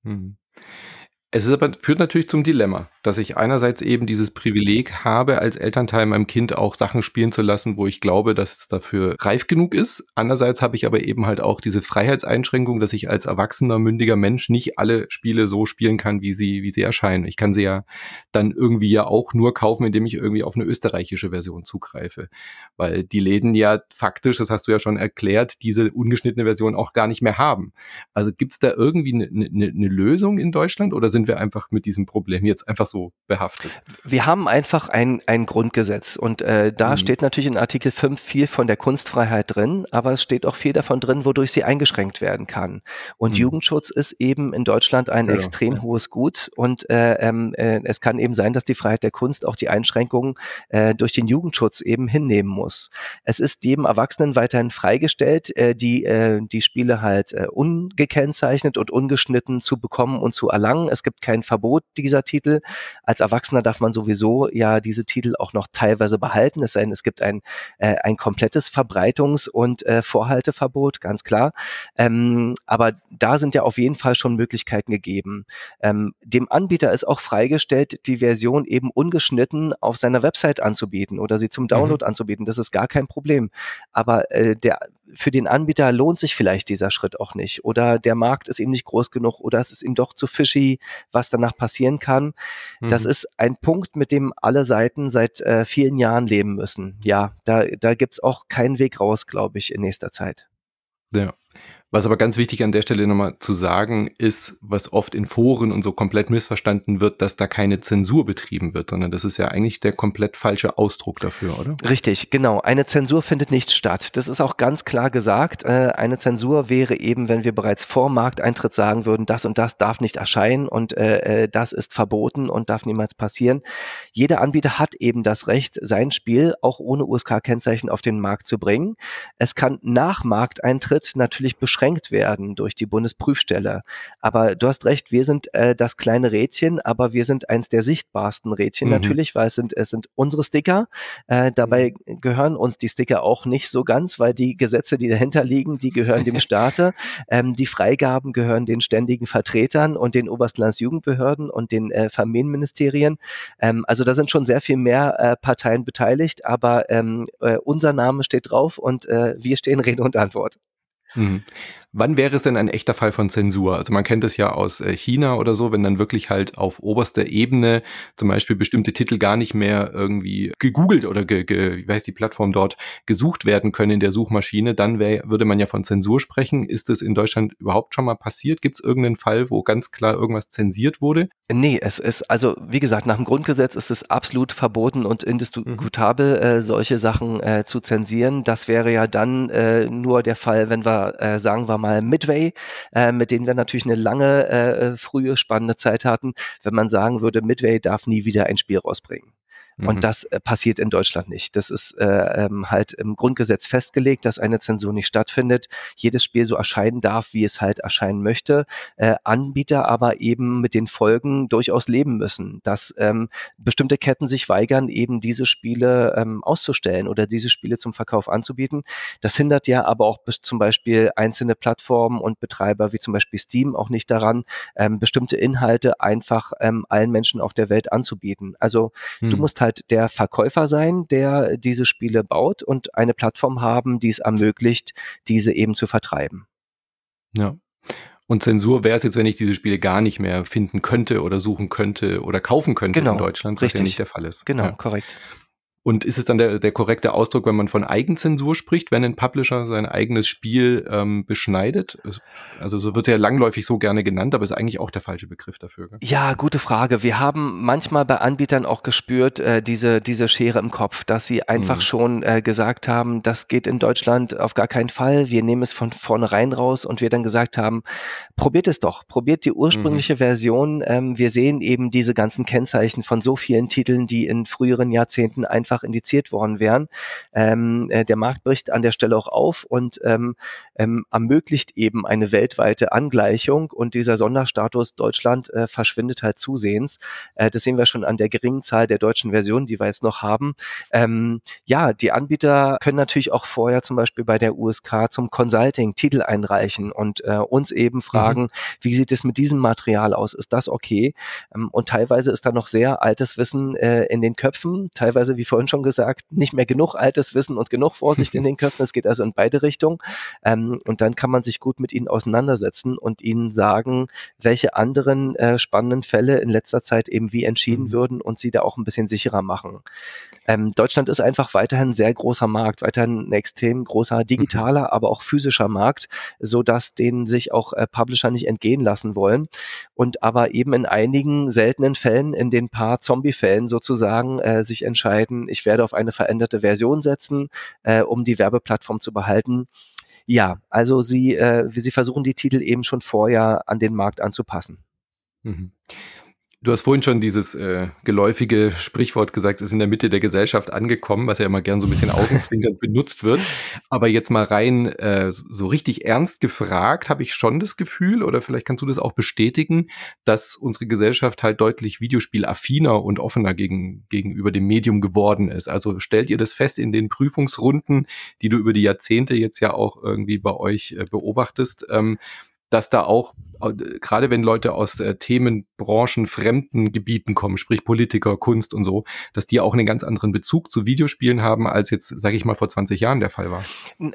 Speaker 1: Hm. Es ist aber, führt natürlich zum Dilemma, dass ich einerseits eben dieses Privileg habe, als Elternteil meinem Kind auch Sachen spielen zu lassen, wo ich glaube, dass es dafür reif genug ist. Andererseits habe ich aber eben halt auch diese Freiheitseinschränkung, dass ich als erwachsener, mündiger Mensch nicht alle Spiele so spielen kann, wie sie, wie sie erscheinen. Ich kann sie ja dann irgendwie ja auch nur kaufen, indem ich irgendwie auf eine österreichische Version zugreife. Weil die Läden ja faktisch, das hast du ja schon erklärt, diese ungeschnittene Version auch gar nicht mehr haben. Also gibt es da irgendwie eine ne, ne Lösung in Deutschland oder sind sind wir einfach mit diesem Problem jetzt einfach so behaftet?
Speaker 2: Wir haben einfach ein, ein Grundgesetz und äh, da mhm. steht natürlich in Artikel 5 viel von der Kunstfreiheit drin, aber es steht auch viel davon drin, wodurch sie eingeschränkt werden kann. Und mhm. Jugendschutz ist eben in Deutschland ein ja, extrem ja. hohes Gut und äh, ähm, äh, es kann eben sein, dass die Freiheit der Kunst auch die Einschränkungen äh, durch den Jugendschutz eben hinnehmen muss. Es ist jedem Erwachsenen weiterhin freigestellt, äh, die, äh, die Spiele halt äh, ungekennzeichnet und ungeschnitten zu bekommen und zu erlangen. Es gibt kein Verbot dieser Titel. Als Erwachsener darf man sowieso ja diese Titel auch noch teilweise behalten, es sei denn, es gibt ein, äh, ein komplettes Verbreitungs- und äh, Vorhalteverbot, ganz klar. Ähm, aber da sind ja auf jeden Fall schon Möglichkeiten gegeben. Ähm, dem Anbieter ist auch freigestellt, die Version eben ungeschnitten auf seiner Website anzubieten oder sie zum mhm. Download mhm. anzubieten. Das ist gar kein Problem. Aber äh, der für den Anbieter lohnt sich vielleicht dieser Schritt auch nicht oder der Markt ist ihm nicht groß genug oder es ist ihm doch zu fishy, was danach passieren kann. Mhm. Das ist ein Punkt, mit dem alle Seiten seit äh, vielen Jahren leben müssen. Ja, da, da gibt's auch keinen Weg raus, glaube ich, in nächster Zeit.
Speaker 1: Ja. Was aber ganz wichtig an der Stelle nochmal zu sagen ist, was oft in Foren und so komplett missverstanden wird, dass da keine Zensur betrieben wird, sondern das ist ja eigentlich der komplett falsche Ausdruck dafür, oder?
Speaker 2: Richtig, genau. Eine Zensur findet nicht statt. Das ist auch ganz klar gesagt. Äh, eine Zensur wäre eben, wenn wir bereits vor Markteintritt sagen würden, das und das darf nicht erscheinen und äh, äh, das ist verboten und darf niemals passieren. Jeder Anbieter hat eben das Recht, sein Spiel auch ohne USK-Kennzeichen auf den Markt zu bringen. Es kann nach Markteintritt natürlich beschränkt beschränkt werden durch die Bundesprüfstelle. Aber du hast recht, wir sind äh, das kleine Rädchen, aber wir sind eins der sichtbarsten Rädchen mhm. natürlich, weil es sind, es sind unsere Sticker. Äh, dabei mhm. gehören uns die Sticker auch nicht so ganz, weil die Gesetze, die dahinter liegen, die gehören dem Staate. Ähm, die Freigaben gehören den ständigen Vertretern und den Oberstlandsjugendbehörden und den äh, Familienministerien. Ähm, also da sind schon sehr viel mehr äh, Parteien beteiligt, aber ähm, äh, unser Name steht drauf und äh, wir stehen Rede und Antwort.
Speaker 1: Mhm. Wann wäre es denn ein echter Fall von Zensur? Also man kennt es ja aus äh, China oder so, wenn dann wirklich halt auf oberster Ebene zum Beispiel bestimmte Titel gar nicht mehr irgendwie gegoogelt oder ge, ge, wie heißt die Plattform dort gesucht werden können in der Suchmaschine, dann wär, würde man ja von Zensur sprechen. Ist das in Deutschland überhaupt schon mal passiert? Gibt es irgendeinen Fall, wo ganz klar irgendwas zensiert wurde?
Speaker 2: Nee, es ist, also wie gesagt, nach dem Grundgesetz ist es absolut verboten und indiskutabel, mhm. äh, solche Sachen äh, zu zensieren. Das wäre ja dann äh, nur der Fall, wenn wir äh, sagen wir mal Midway, äh, mit denen wir natürlich eine lange, äh, frühe, spannende Zeit hatten, wenn man sagen würde, Midway darf nie wieder ein Spiel rausbringen. Und mhm. das äh, passiert in Deutschland nicht. Das ist äh, ähm, halt im Grundgesetz festgelegt, dass eine Zensur nicht stattfindet. Jedes Spiel so erscheinen darf, wie es halt erscheinen möchte. Äh, Anbieter aber eben mit den Folgen durchaus leben müssen, dass ähm, bestimmte Ketten sich weigern, eben diese Spiele ähm, auszustellen oder diese Spiele zum Verkauf anzubieten. Das hindert ja aber auch bis zum Beispiel einzelne Plattformen und Betreiber wie zum Beispiel Steam auch nicht daran, ähm, bestimmte Inhalte einfach ähm, allen Menschen auf der Welt anzubieten. Also hm. du musst halt halt der Verkäufer sein, der diese Spiele baut und eine Plattform haben, die es ermöglicht, diese eben zu vertreiben.
Speaker 1: Ja. Und Zensur wäre es jetzt, wenn ich diese Spiele gar nicht mehr finden könnte oder suchen könnte oder kaufen könnte genau, in Deutschland, was richtig. ja nicht der Fall ist.
Speaker 2: Genau, ja. korrekt.
Speaker 1: Und ist es dann der, der korrekte Ausdruck, wenn man von Eigenzensur spricht, wenn ein Publisher sein eigenes Spiel ähm, beschneidet? Also so wird es ja langläufig so gerne genannt, aber ist eigentlich auch der falsche Begriff dafür. Gell?
Speaker 2: Ja, gute Frage. Wir haben manchmal bei Anbietern auch gespürt, äh, diese, diese Schere im Kopf, dass sie einfach mhm. schon äh, gesagt haben, das geht in Deutschland auf gar keinen Fall. Wir nehmen es von vornherein raus und wir dann gesagt haben, probiert es doch, probiert die ursprüngliche mhm. Version. Ähm, wir sehen eben diese ganzen Kennzeichen von so vielen Titeln, die in früheren Jahrzehnten einfach indiziert worden wären. Ähm, äh, der Markt bricht an der Stelle auch auf und ähm, ähm, ermöglicht eben eine weltweite Angleichung und dieser Sonderstatus Deutschland äh, verschwindet halt zusehends. Äh, das sehen wir schon an der geringen Zahl der deutschen Versionen, die wir jetzt noch haben. Ähm, ja, die Anbieter können natürlich auch vorher zum Beispiel bei der USK zum Consulting Titel einreichen und äh, uns eben fragen, mhm. wie sieht es mit diesem Material aus? Ist das okay? Ähm, und teilweise ist da noch sehr altes Wissen äh, in den Köpfen, teilweise, wie vorhin schon gesagt, nicht mehr genug altes Wissen und genug Vorsicht in den Köpfen. Es geht also in beide Richtungen. Ähm, und dann kann man sich gut mit ihnen auseinandersetzen und ihnen sagen, welche anderen äh, spannenden Fälle in letzter Zeit eben wie entschieden mhm. würden und sie da auch ein bisschen sicherer machen. Ähm, Deutschland ist einfach weiterhin ein sehr großer Markt, weiterhin ein extrem großer digitaler, mhm. aber auch physischer Markt, so dass denen sich auch äh, Publisher nicht entgehen lassen wollen und aber eben in einigen seltenen Fällen, in den paar Zombie-Fällen sozusagen, äh, sich entscheiden, ich werde auf eine veränderte Version setzen, äh, um die Werbeplattform zu behalten. Ja, also sie, äh, sie versuchen die Titel eben schon vorher an den Markt anzupassen.
Speaker 1: Mhm. Du hast vorhin schon dieses äh, geläufige Sprichwort gesagt, ist in der Mitte der Gesellschaft angekommen, was ja immer gern so ein bisschen augenzwinkernd benutzt wird. Aber jetzt mal rein äh, so richtig ernst gefragt, habe ich schon das Gefühl, oder vielleicht kannst du das auch bestätigen, dass unsere Gesellschaft halt deutlich videospielaffiner und offener gegen, gegenüber dem Medium geworden ist. Also stellt ihr das fest in den Prüfungsrunden, die du über die Jahrzehnte jetzt ja auch irgendwie bei euch äh, beobachtest, ähm, dass da auch, gerade wenn Leute aus äh, Themenbranchen, fremden Gebieten kommen, sprich Politiker, Kunst und so, dass die auch einen ganz anderen Bezug zu Videospielen haben, als jetzt, sage ich mal, vor 20 Jahren der Fall war.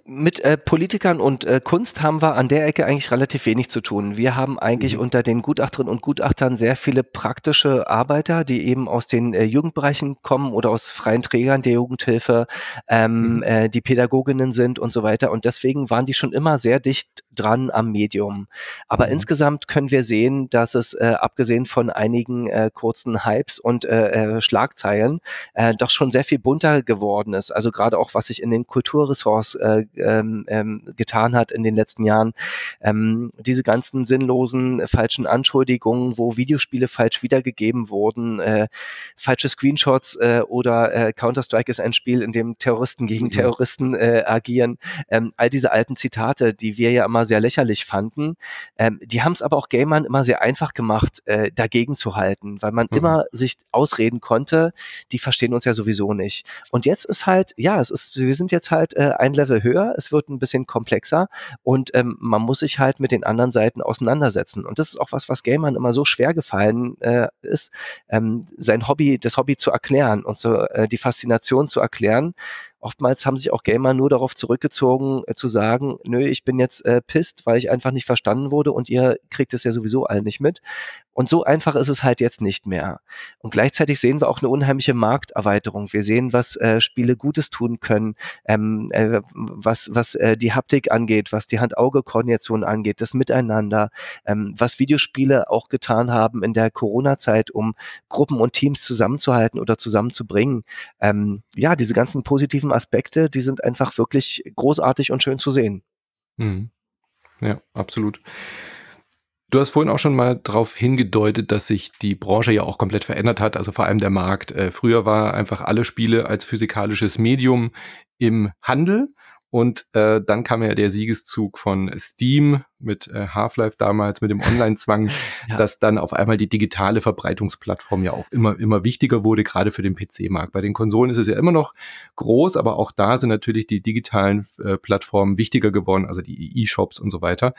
Speaker 2: Mit äh, Politikern und äh, Kunst haben wir an der Ecke eigentlich relativ wenig zu tun. Wir haben eigentlich mhm. unter den Gutachterinnen und Gutachtern sehr viele praktische Arbeiter, die eben aus den äh, Jugendbereichen kommen oder aus freien Trägern der Jugendhilfe, ähm, mhm. äh, die Pädagoginnen sind und so weiter. Und deswegen waren die schon immer sehr dicht dran am Medium. Aber mhm. insgesamt können wir sehen, dass es äh, abgesehen von einigen äh, kurzen Hypes und äh, äh, Schlagzeilen äh, doch schon sehr viel bunter geworden ist. Also gerade auch, was sich in den Kulturressorts äh, ähm, ähm, getan hat in den letzten Jahren. Ähm, diese ganzen sinnlosen, falschen Anschuldigungen, wo Videospiele falsch wiedergegeben wurden, falsche Screenshots oder Counter-Strike ist ein Spiel, in dem Terroristen gegen mhm. Terroristen agieren. Ähm, all diese alten Zitate, die wir ja immer sehr lächerlich fanden. Ähm, die haben es aber auch Gamern immer sehr einfach gemacht, äh, dagegen zu halten, weil man mhm. immer sich ausreden konnte, die verstehen uns ja sowieso nicht. Und jetzt ist halt, ja, es ist, wir sind jetzt halt äh, ein Level höher, es wird ein bisschen komplexer und ähm, man muss sich halt mit den anderen Seiten auseinandersetzen. Und das ist auch was, was Gamern immer so schwer gefallen äh, ist, ähm, sein Hobby, das Hobby zu erklären und so äh, die Faszination zu erklären, oftmals haben sich auch Gamer nur darauf zurückgezogen, äh, zu sagen, nö, ich bin jetzt äh, pisst, weil ich einfach nicht verstanden wurde und ihr kriegt es ja sowieso alle nicht mit. Und so einfach ist es halt jetzt nicht mehr. Und gleichzeitig sehen wir auch eine unheimliche Markterweiterung. Wir sehen, was äh, Spiele Gutes tun können, ähm, äh, was, was äh, die Haptik angeht, was die Hand-Auge-Koordination angeht, das Miteinander, ähm, was Videospiele auch getan haben in der Corona-Zeit, um Gruppen und Teams zusammenzuhalten oder zusammenzubringen. Ähm, ja, diese ganzen positiven Aspekte, die sind einfach wirklich großartig und schön zu sehen.
Speaker 1: Mhm. Ja, absolut. Du hast vorhin auch schon mal darauf hingedeutet, dass sich die Branche ja auch komplett verändert hat, also vor allem der Markt. Äh, früher war einfach alle Spiele als physikalisches Medium im Handel und äh, dann kam ja der Siegeszug von Steam mit äh, Half-Life damals, mit dem Online-Zwang, ja. dass dann auf einmal die digitale Verbreitungsplattform ja auch immer, immer wichtiger wurde, gerade für den PC-Markt. Bei den Konsolen ist es ja immer noch groß, aber auch da sind natürlich die digitalen äh, Plattformen wichtiger geworden, also die E-Shops und so weiter.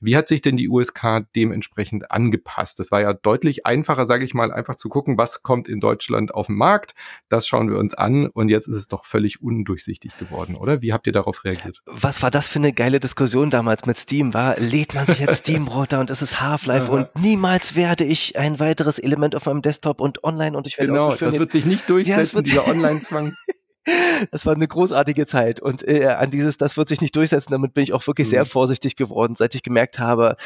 Speaker 1: Wie hat sich denn die USK dementsprechend angepasst? Das war ja deutlich einfacher, sage ich mal, einfach zu gucken, was kommt in Deutschland auf den Markt. Das schauen wir uns an und jetzt ist es doch völlig undurchsichtig geworden, oder? Wie habt ihr darauf reagiert?
Speaker 2: Was war das für eine geile Diskussion damals mit Steam? War, lädt man sich jetzt Steam runter und es ist Half-Life und niemals werde ich ein weiteres Element auf meinem Desktop und online und ich werde
Speaker 1: Genau, das wird sich nicht durchsetzen, ja, dieser Online-Zwang.
Speaker 2: Das war eine großartige Zeit und äh, an dieses, das wird sich nicht durchsetzen, damit bin ich auch wirklich mhm. sehr vorsichtig geworden, seit ich gemerkt habe,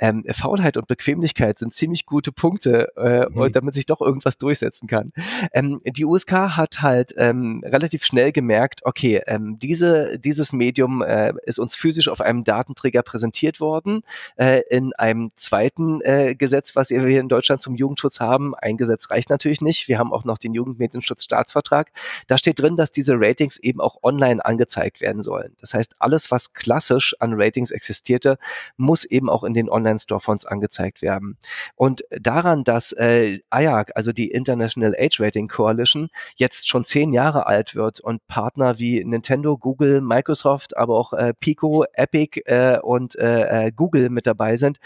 Speaker 2: ähm, Faulheit und Bequemlichkeit sind ziemlich gute Punkte, äh, mhm. damit sich doch irgendwas durchsetzen kann. Ähm, die USK hat halt ähm, relativ schnell gemerkt, okay, ähm, diese, dieses Medium äh, ist uns physisch auf einem Datenträger präsentiert worden, äh, in einem zweiten äh, Gesetz, was wir hier in Deutschland zum Jugendschutz haben. Ein Gesetz reicht natürlich nicht. Wir haben auch noch den Jugendmedienschutzstaatsvertrag. Da steht drin, dass diese Ratings eben auch online angezeigt werden sollen. Das heißt, alles, was klassisch an Ratings existierte, muss eben auch in den Online Online-Store-Fonds angezeigt werden. Und daran, dass äh, IAC, also die International Age Rating Coalition, jetzt schon zehn Jahre alt wird und Partner wie Nintendo, Google, Microsoft, aber auch äh, Pico, Epic äh, und äh, äh Google mit dabei sind,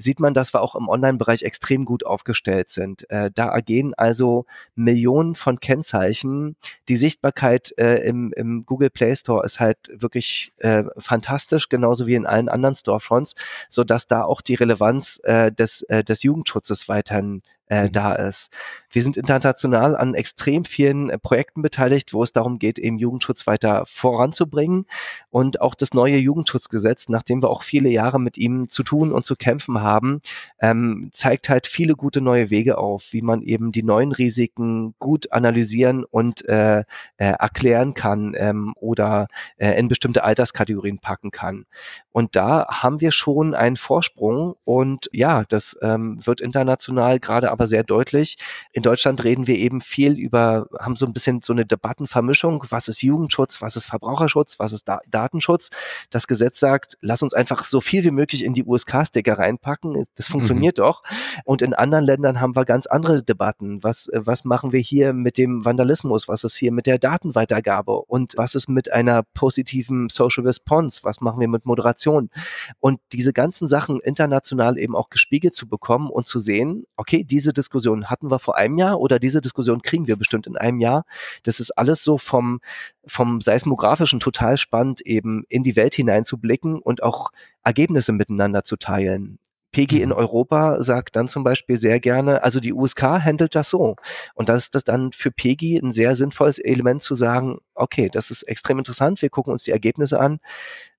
Speaker 2: sieht man, dass wir auch im Online-Bereich extrem gut aufgestellt sind. Äh, da ergehen also Millionen von Kennzeichen. Die Sichtbarkeit äh, im, im Google Play Store ist halt wirklich äh, fantastisch, genauso wie in allen anderen Storefronts, so dass da auch die Relevanz äh, des, äh, des Jugendschutzes weiterhin äh, mhm. da ist. Wir sind international an extrem vielen äh, Projekten beteiligt, wo es darum geht, eben Jugendschutz weiter voranzubringen. Und auch das neue Jugendschutzgesetz, nachdem wir auch viele Jahre mit ihm zu tun und zu kämpfen haben, ähm, zeigt halt viele gute neue Wege auf, wie man eben die neuen Risiken gut analysieren und äh, äh, erklären kann ähm, oder äh, in bestimmte Alterskategorien packen kann. Und da haben wir schon einen Vorsprung und ja, das ähm, wird international gerade aber sehr deutlich. In Deutschland reden wir eben viel über, haben so ein bisschen so eine Debattenvermischung. Was ist Jugendschutz? Was ist Verbraucherschutz? Was ist da Datenschutz? Das Gesetz sagt, lass uns einfach so viel wie möglich in die USK-Sticker reinpacken. Das mhm. funktioniert mhm. doch. Und in anderen Ländern haben wir ganz andere Debatten. Was, was machen wir hier mit dem Vandalismus? Was ist hier mit der Datenweitergabe? Und was ist mit einer positiven Social Response? Was machen wir mit Moderation? Und diese ganzen Sachen international eben auch gespiegelt zu bekommen und zu sehen, okay, diese Diskussion hatten wir vor einem Jahr oder diese Diskussion kriegen wir bestimmt in einem Jahr. Das ist alles so vom, vom Seismografischen total spannend, eben in die Welt hineinzublicken und auch Ergebnisse miteinander zu teilen. PG in mhm. Europa sagt dann zum Beispiel sehr gerne, also die USK handelt das so. Und das ist das dann für PG ein sehr sinnvolles Element zu sagen, okay, das ist extrem interessant, wir gucken uns die Ergebnisse an.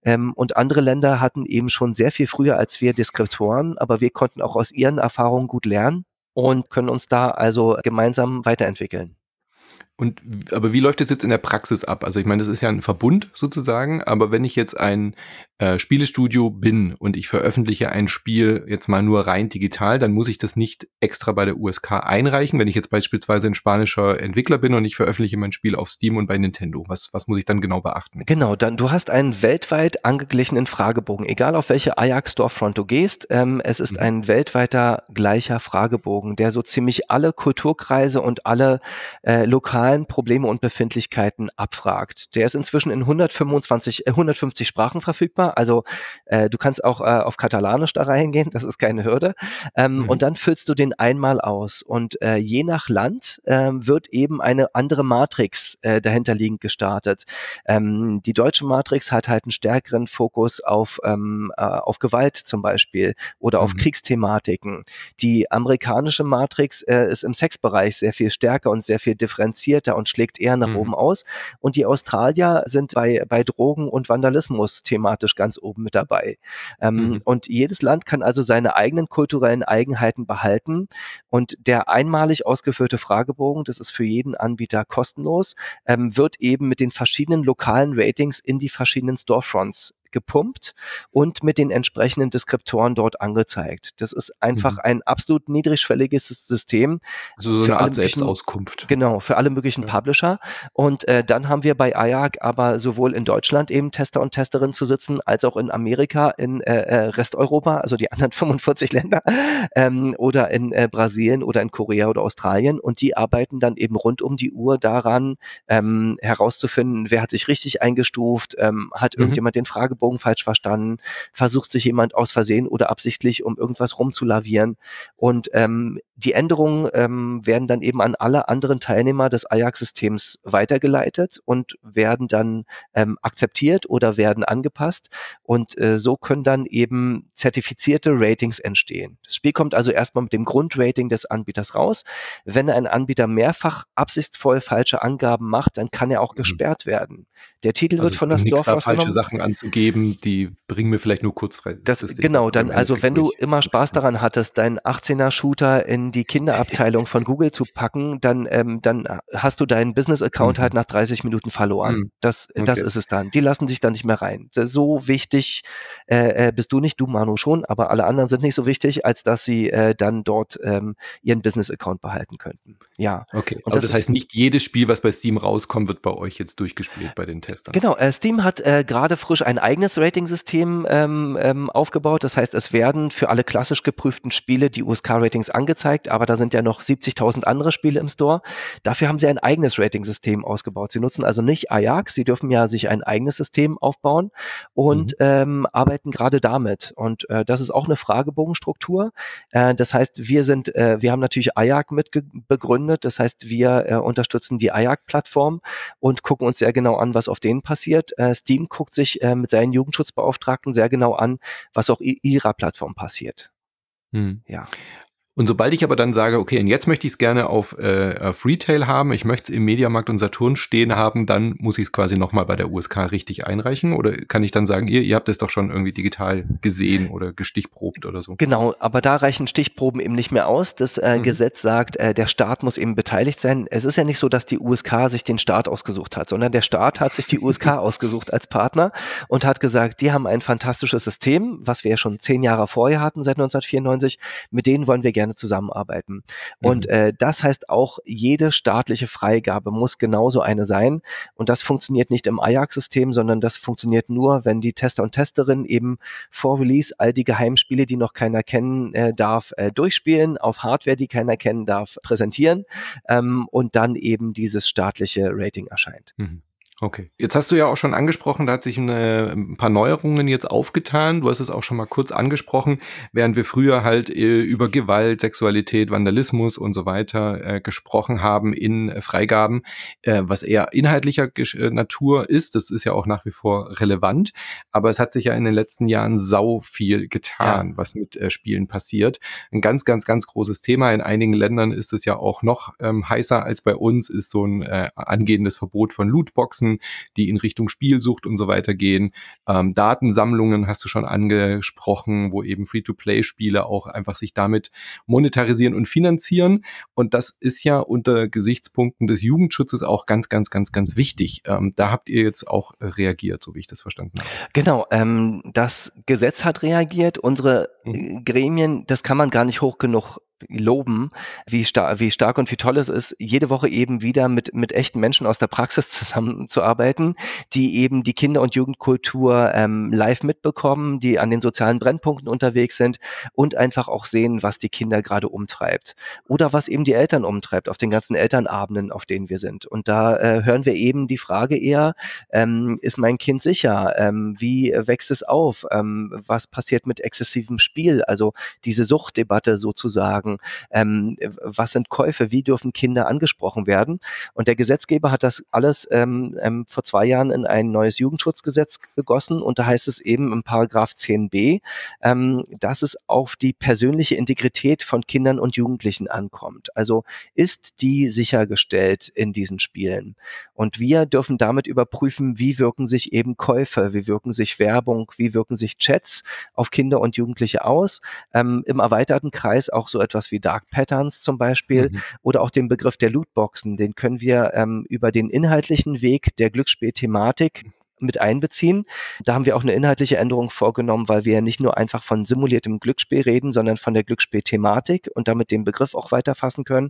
Speaker 2: Ähm, und andere Länder hatten eben schon sehr viel früher als wir Deskriptoren, aber wir konnten auch aus ihren Erfahrungen gut lernen und können uns da also gemeinsam weiterentwickeln.
Speaker 1: Und aber wie läuft das jetzt in der Praxis ab? Also ich meine, das ist ja ein Verbund sozusagen, aber wenn ich jetzt ein äh, Spielestudio bin und ich veröffentliche ein Spiel jetzt mal nur rein digital, dann muss ich das nicht extra bei der USK einreichen. Wenn ich jetzt beispielsweise ein spanischer Entwickler bin und ich veröffentliche mein Spiel auf Steam und bei Nintendo, was, was muss ich dann genau beachten?
Speaker 2: Genau, dann du hast einen weltweit angeglichenen Fragebogen, egal auf welche Ajax Storefront du gehst. Ähm, es ist mhm. ein weltweiter gleicher Fragebogen, der so ziemlich alle Kulturkreise und alle äh, lokalen Probleme und Befindlichkeiten abfragt. Der ist inzwischen in 125, äh, 150 Sprachen verfügbar also äh, du kannst auch äh, auf Katalanisch da reingehen, das ist keine Hürde. Ähm, mhm. Und dann füllst du den einmal aus. Und äh, je nach Land äh, wird eben eine andere Matrix äh, dahinterliegend gestartet. Ähm, die deutsche Matrix hat halt einen stärkeren Fokus auf, ähm, äh, auf Gewalt zum Beispiel oder mhm. auf Kriegsthematiken. Die amerikanische Matrix äh, ist im Sexbereich sehr viel stärker und sehr viel differenzierter und schlägt eher nach mhm. oben aus. Und die Australier sind bei, bei Drogen und Vandalismus thematisch ganz oben mit dabei. Ähm, mhm. Und jedes Land kann also seine eigenen kulturellen Eigenheiten behalten. Und der einmalig ausgeführte Fragebogen, das ist für jeden Anbieter kostenlos, ähm, wird eben mit den verschiedenen lokalen Ratings in die verschiedenen Storefronts gepumpt und mit den entsprechenden Deskriptoren dort angezeigt. Das ist einfach mhm. ein absolut niedrigschwelliges System.
Speaker 1: Also so eine Art Selbstauskunft.
Speaker 2: Genau, für alle möglichen ja. Publisher. Und äh, dann haben wir bei IAC aber sowohl in Deutschland eben Tester und Testerinnen zu sitzen, als auch in Amerika, in äh, äh Resteuropa, also die anderen 45 Länder, ähm, oder in äh, Brasilien oder in Korea oder Australien. Und die arbeiten dann eben rund um die Uhr daran, ähm, herauszufinden, wer hat sich richtig eingestuft, ähm, hat mhm. irgendjemand den Fragebogen Bogen falsch verstanden, versucht sich jemand aus Versehen oder absichtlich um irgendwas rumzulavieren. Und ähm, die Änderungen ähm, werden dann eben an alle anderen Teilnehmer des Ajax-Systems weitergeleitet und werden dann ähm, akzeptiert oder werden angepasst. Und äh, so können dann eben zertifizierte Ratings entstehen. Das Spiel kommt also erstmal mit dem Grundrating des Anbieters raus. Wenn ein Anbieter mehrfach absichtsvoll falsche Angaben macht, dann kann er auch mhm. gesperrt werden. Der Titel also wird von der Store
Speaker 1: da falsche Sachen anzugeben, die bringen mir vielleicht nur kurzfrei.
Speaker 2: Das, das genau, dann also wenn du immer Spaß daran hattest, deinen 18er Shooter in die Kinderabteilung von Google zu packen, dann ähm, dann hast du deinen Business Account mhm. halt nach 30 Minuten verloren. Mhm. Das okay. das ist es dann. Die lassen sich dann nicht mehr rein. So wichtig äh, äh, bist du nicht, du Manu schon, aber alle anderen sind nicht so wichtig, als dass sie äh, dann dort ähm, ihren Business Account behalten könnten. Ja.
Speaker 1: Okay. Und aber das, das heißt nicht jedes Spiel, was bei Steam rauskommt, wird bei euch jetzt durchgespielt bei den Testern.
Speaker 2: Genau, äh, Steam hat äh, gerade frisch ein eigenes Rating-System ähm, ähm, aufgebaut. Das heißt, es werden für alle klassisch geprüften Spiele die USK-Ratings angezeigt, aber da sind ja noch 70.000 andere Spiele im Store. Dafür haben sie ein eigenes Rating-System ausgebaut. Sie nutzen also nicht Ajax, sie dürfen ja sich ein eigenes System aufbauen und mhm. ähm, arbeiten gerade damit. Und äh, das ist auch eine Fragebogenstruktur. Äh, das heißt, wir sind, äh, wir haben natürlich Ajax mit begründet. Das heißt, wir äh, unterstützen die Ajax-Plattform und gucken uns sehr genau an, was auf denen passiert. Äh, Steam guckt sich äh, mit seinen Jugendschutzbeauftragten sehr genau an, was auch ihrer Plattform passiert.
Speaker 1: Hm. Ja. Und sobald ich aber dann sage, okay, und jetzt möchte ich es gerne auf, äh, auf Retail haben, ich möchte es im Mediamarkt und Saturn stehen haben, dann muss ich es quasi nochmal bei der USK richtig einreichen? Oder kann ich dann sagen, ihr, ihr habt es doch schon irgendwie digital gesehen oder gestichprobt oder so?
Speaker 2: Genau, aber da reichen Stichproben eben nicht mehr aus. Das äh, mhm. Gesetz sagt, äh, der Staat muss eben beteiligt sein. Es ist ja nicht so, dass die USK sich den Staat ausgesucht hat, sondern der Staat hat sich die USK ausgesucht als Partner und hat gesagt, die haben ein fantastisches System, was wir ja schon zehn Jahre vorher hatten, seit 1994. Mit denen wollen wir gerne gerne zusammenarbeiten. Mhm. Und äh, das heißt auch, jede staatliche Freigabe muss genauso eine sein. Und das funktioniert nicht im Ajax-System, sondern das funktioniert nur, wenn die Tester und Testerinnen eben vor Release all die Geheimspiele, die noch keiner kennen äh, darf, äh, durchspielen, auf Hardware, die keiner kennen darf, präsentieren ähm, und dann eben dieses staatliche Rating erscheint. Mhm.
Speaker 1: Okay. Jetzt hast du ja auch schon angesprochen, da hat sich eine, ein paar Neuerungen jetzt aufgetan. Du hast es auch schon mal kurz angesprochen, während wir früher halt äh, über Gewalt, Sexualität, Vandalismus und so weiter äh, gesprochen haben in äh, Freigaben, äh, was eher inhaltlicher äh, Natur ist. Das ist ja auch nach wie vor relevant. Aber es hat sich ja in den letzten Jahren sau viel getan, ja. was mit äh, Spielen passiert. Ein ganz, ganz, ganz großes Thema. In einigen Ländern ist es ja auch noch ähm, heißer als bei uns, ist so ein angehendes Verbot von Lootboxen Daten, die in Richtung Spielsucht und so weiter gehen. Ähm, Datensammlungen hast du schon angesprochen, wo eben Free-to-Play-Spiele auch einfach sich damit monetarisieren und finanzieren. Und das ist ja unter Gesichtspunkten des Jugendschutzes auch ganz, ganz, ganz, ganz wichtig. Ähm, da habt ihr jetzt auch reagiert, so wie ich das verstanden habe.
Speaker 2: Genau, ähm, das Gesetz hat reagiert. Unsere mhm. Gremien, das kann man gar nicht hoch genug loben, wie, star wie stark und wie toll es ist, jede Woche eben wieder mit, mit echten Menschen aus der Praxis zusammenzuarbeiten, die eben die Kinder- und Jugendkultur ähm, live mitbekommen, die an den sozialen Brennpunkten unterwegs sind und einfach auch sehen, was die Kinder gerade umtreibt. Oder was eben die Eltern umtreibt auf den ganzen Elternabenden, auf denen wir sind. Und da äh, hören wir eben die Frage eher, ähm, ist mein Kind sicher? Ähm, wie wächst es auf? Ähm, was passiert mit exzessivem Spiel? Also diese Suchtdebatte sozusagen sagen, ähm, was sind Käufe, wie dürfen Kinder angesprochen werden. Und der Gesetzgeber hat das alles ähm, ähm, vor zwei Jahren in ein neues Jugendschutzgesetz gegossen und da heißt es eben im Paragraph 10b, ähm, dass es auf die persönliche Integrität von Kindern und Jugendlichen ankommt. Also ist die sichergestellt in diesen Spielen. Und wir dürfen damit überprüfen, wie wirken sich eben Käufe, wie wirken sich Werbung, wie wirken sich Chats auf Kinder und Jugendliche aus. Ähm, Im erweiterten Kreis auch so etwas etwas wie Dark Patterns zum Beispiel mhm. oder auch den Begriff der Lootboxen. Den können wir ähm, über den inhaltlichen Weg der Glücksspielthematik mit einbeziehen. Da haben wir auch eine inhaltliche Änderung vorgenommen, weil wir ja nicht nur einfach von simuliertem Glücksspiel reden, sondern von der Glücksspielthematik und damit den Begriff auch weiterfassen können,